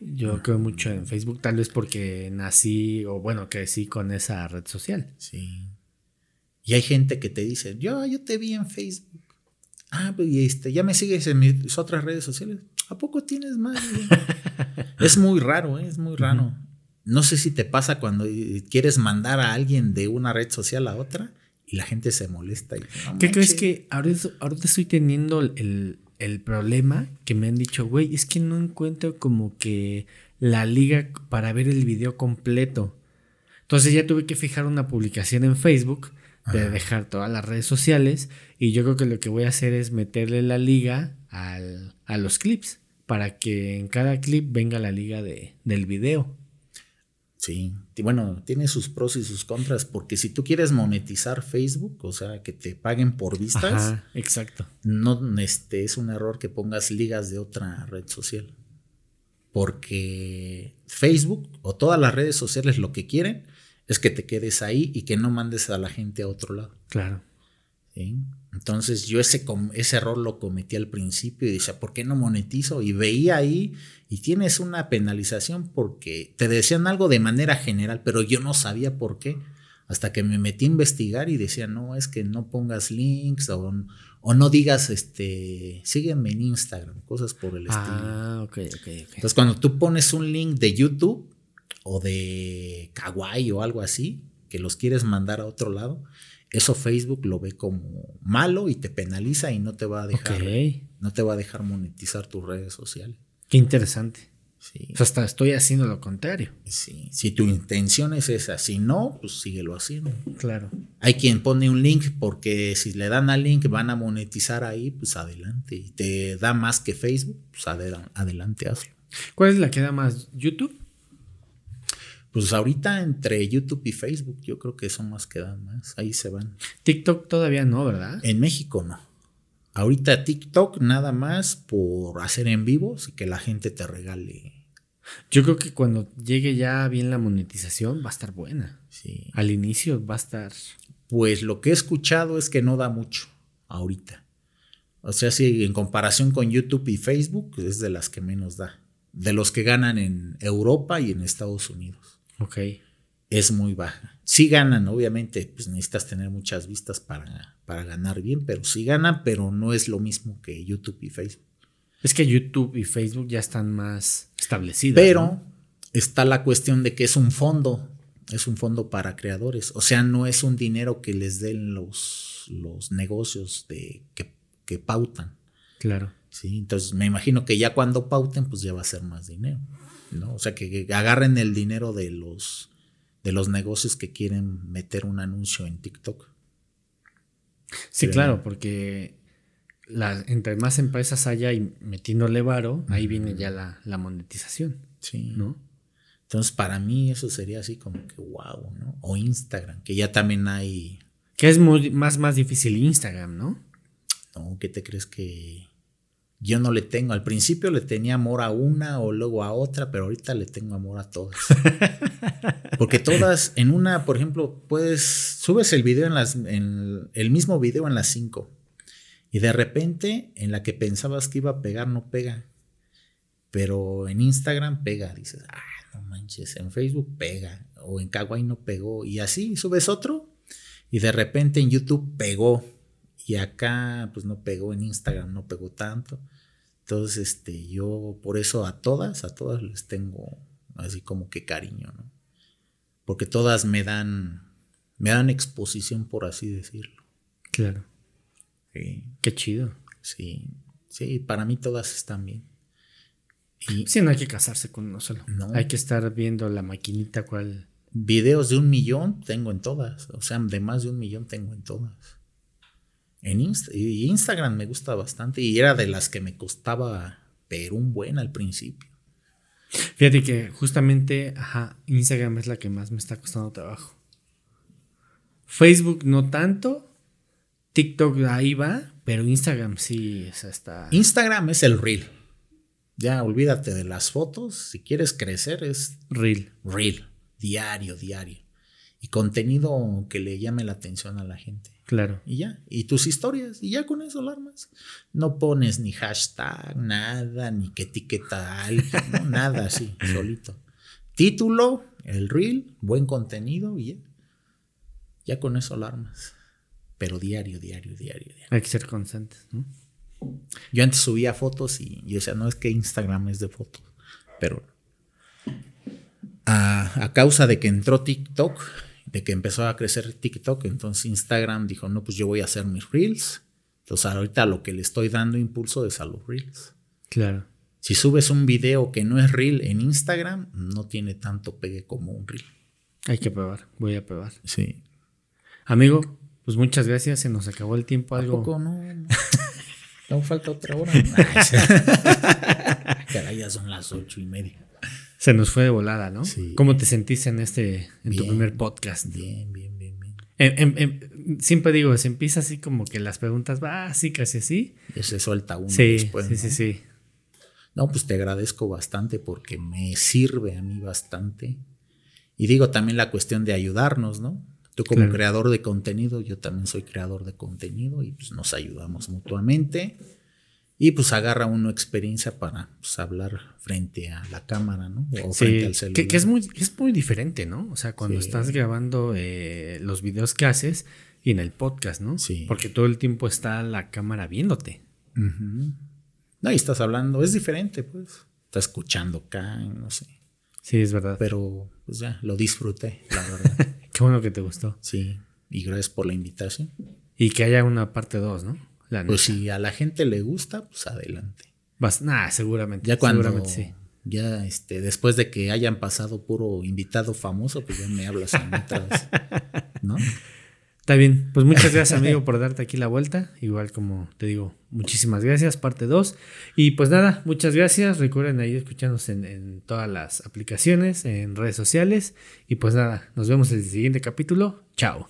Yo creo mucho en Facebook, tal vez porque nací o bueno, crecí con esa red social. Sí. Y hay gente que te dice, yo, yo te vi en Facebook. Ah, pues y este, ya me sigues en mis otras redes sociales. ¿A poco tienes más? es muy raro, ¿eh? es muy raro. No sé si te pasa cuando quieres mandar a alguien de una red social a otra y la gente se molesta. Y, ¿Qué crees que ahorita, estoy teniendo el, problema que me han dicho, güey, es que no encuentro como que la liga para ver el video completo. Entonces ya tuve que fijar una publicación en Facebook de dejar todas las redes sociales y yo creo que lo que voy a hacer es meterle la liga a los clips para que en cada clip venga la liga de, del video. Sí, bueno, tiene sus pros y sus contras, porque si tú quieres monetizar Facebook, o sea, que te paguen por vistas, exacto. No este, es un error que pongas ligas de otra red social. Porque Facebook o todas las redes sociales lo que quieren es que te quedes ahí y que no mandes a la gente a otro lado. Claro. Entonces yo ese, ese error lo cometí al principio y decía, ¿por qué no monetizo? Y veía ahí y tienes una penalización porque te decían algo de manera general, pero yo no sabía por qué. Hasta que me metí a investigar y decía, no, es que no pongas links o, o no digas, este, sígueme en Instagram, cosas por el estilo. Ah, ok, ok, Entonces cuando tú pones un link de YouTube o de Kawaii o algo así, que los quieres mandar a otro lado, eso Facebook lo ve como malo y te penaliza y no te va a dejar, no te va a dejar monetizar tus redes sociales. Qué interesante. Sí. O sea, hasta estoy haciendo lo contrario. Sí. Si tu intención es esa, si no, pues síguelo haciendo. Claro. Hay quien pone un link porque si le dan al link van a monetizar ahí, pues adelante. Y te da más que Facebook, pues adelante, hazlo. ¿Cuál es la que da más? ¿YouTube? Pues ahorita entre YouTube y Facebook yo creo que son más que dan más. Ahí se van. TikTok todavía no, ¿verdad? En México no. Ahorita TikTok nada más por hacer en vivos y que la gente te regale. Yo creo que cuando llegue ya bien la monetización va a estar buena. Sí. Al inicio va a estar. Pues lo que he escuchado es que no da mucho ahorita. O sea, si en comparación con YouTube y Facebook es de las que menos da. De los que ganan en Europa y en Estados Unidos. Ok. Es muy baja. Sí ganan, obviamente, pues necesitas tener muchas vistas para, para ganar bien, pero sí ganan, pero no es lo mismo que YouTube y Facebook. Es que YouTube y Facebook ya están más establecidos. Pero está la cuestión de que es un fondo, es un fondo para creadores. O sea, no es un dinero que les den los, los negocios de, que, que pautan. Claro. Sí, entonces me imagino que ya cuando pauten, pues ya va a ser más dinero. ¿No? O sea, que, agarren el dinero de los, de los negocios que quieren meter un anuncio en TikTok. Sí, claro, porque entre más empresas haya y metiéndole varo, ahí viene ya la, monetización. Sí. ¿No? Entonces, para mí eso sería así como que wow, ¿no? O Instagram, que ya también hay. Que es muy, más, más difícil Instagram, ¿no? No, ¿qué te crees que.? Yo no le tengo, al principio le tenía amor a una o luego a otra, pero ahorita le tengo amor a todas. Porque todas, en una, por ejemplo, puedes, subes el video en las, en el mismo video en las cinco y de repente en la que pensabas que iba a pegar no pega, pero en Instagram pega, dices, ah, no manches, en Facebook pega o en Kawaii no pegó y así subes otro y de repente en YouTube pegó y acá pues no pegó en Instagram, no pegó tanto. Entonces, este, yo por eso a todas, a todas les tengo así como que cariño, ¿no? Porque todas me dan, me dan exposición, por así decirlo. Claro. Sí. Qué chido. Sí, sí, para mí todas están bien. Y, sí, no hay que casarse con uno solo. No. Hay que estar viendo la maquinita cuál. Videos de un millón tengo en todas. O sea, de más de un millón tengo en todas. En Instagram me gusta bastante y era de las que me costaba, pero un buen al principio. Fíjate que justamente, ajá, Instagram es la que más me está costando trabajo. Facebook no tanto, TikTok ahí va, pero Instagram sí, esa está. Instagram es el reel. Ya olvídate de las fotos. Si quieres crecer, es Reel. real, diario, diario. Y contenido que le llame la atención a la gente. Claro. Y ya. Y tus historias. Y ya con eso lo armas. No pones ni hashtag, nada, ni que etiqueta a alguien, ¿no? nada así, solito. Título, el reel, buen contenido y ya. Ya con eso lo armas. Pero diario, diario, diario, diario. Hay que ser constantes, ¿no? Yo antes subía fotos y yo decía, no es que Instagram es de fotos, pero a, a causa de que entró TikTok, de que empezó a crecer TikTok, entonces Instagram dijo, no, pues yo voy a hacer mis reels. Entonces ahorita lo que le estoy dando impulso es a los reels. Claro. Si subes un video que no es reel en Instagram, no tiene tanto pegue como un reel. Hay que probar. Voy a probar. Sí. Amigo, pues muchas gracias. Se nos acabó el tiempo. ¿A Algo. poco no? no. Aún falta otra hora. Caray, ya son las ocho y media. Se nos fue de volada, ¿no? Sí. ¿Cómo te sentiste en este, en tu primer podcast? Bien, bien, bien, bien. Em- em- em, siempre digo, se empieza así como que las preguntas básicas y así. Ya se suelta uno Sí, después. sí, ¿no? sí, sí. No, pues te agradezco bastante porque me sirve a mí bastante. Y digo también la cuestión de ayudarnos, ¿no? Tú como Claro. creador de contenido, yo también soy creador de contenido y pues nos ayudamos mutuamente. Y pues agarra uno experiencia para pues, hablar frente a la cámara, ¿no? O frente al celular. que, que es, muy, es muy diferente, ¿no? O sea, cuando Sí. estás grabando eh, los videos que haces y en el podcast, ¿no? Sí. Porque todo el tiempo está la cámara viéndote. Ujú. No, y estás hablando, es diferente, pues. Estás escuchando acá, no sé. Sí, es verdad. Pero pues ya, lo disfruté, la verdad. Qué bueno que te gustó. sí. Y gracias por la invitación. Y que haya una parte 2, ¿no? La Pues neta. si a la gente le gusta, pues adelante. Vas- nah, seguramente. Ya cuando Seguramente sí. ya este después de que hayan pasado puro invitado famoso, pues ya me hablas a mí otra vez, ¿no? Está bien. Pues muchas gracias, amigo, por darte aquí la vuelta. Igual como te digo, muchísimas gracias, parte 2. Y pues nada, muchas gracias. Recuerden ahí escucharnos en, en todas las aplicaciones, en redes sociales. Y pues nada, nos vemos en el siguiente capítulo. Chao.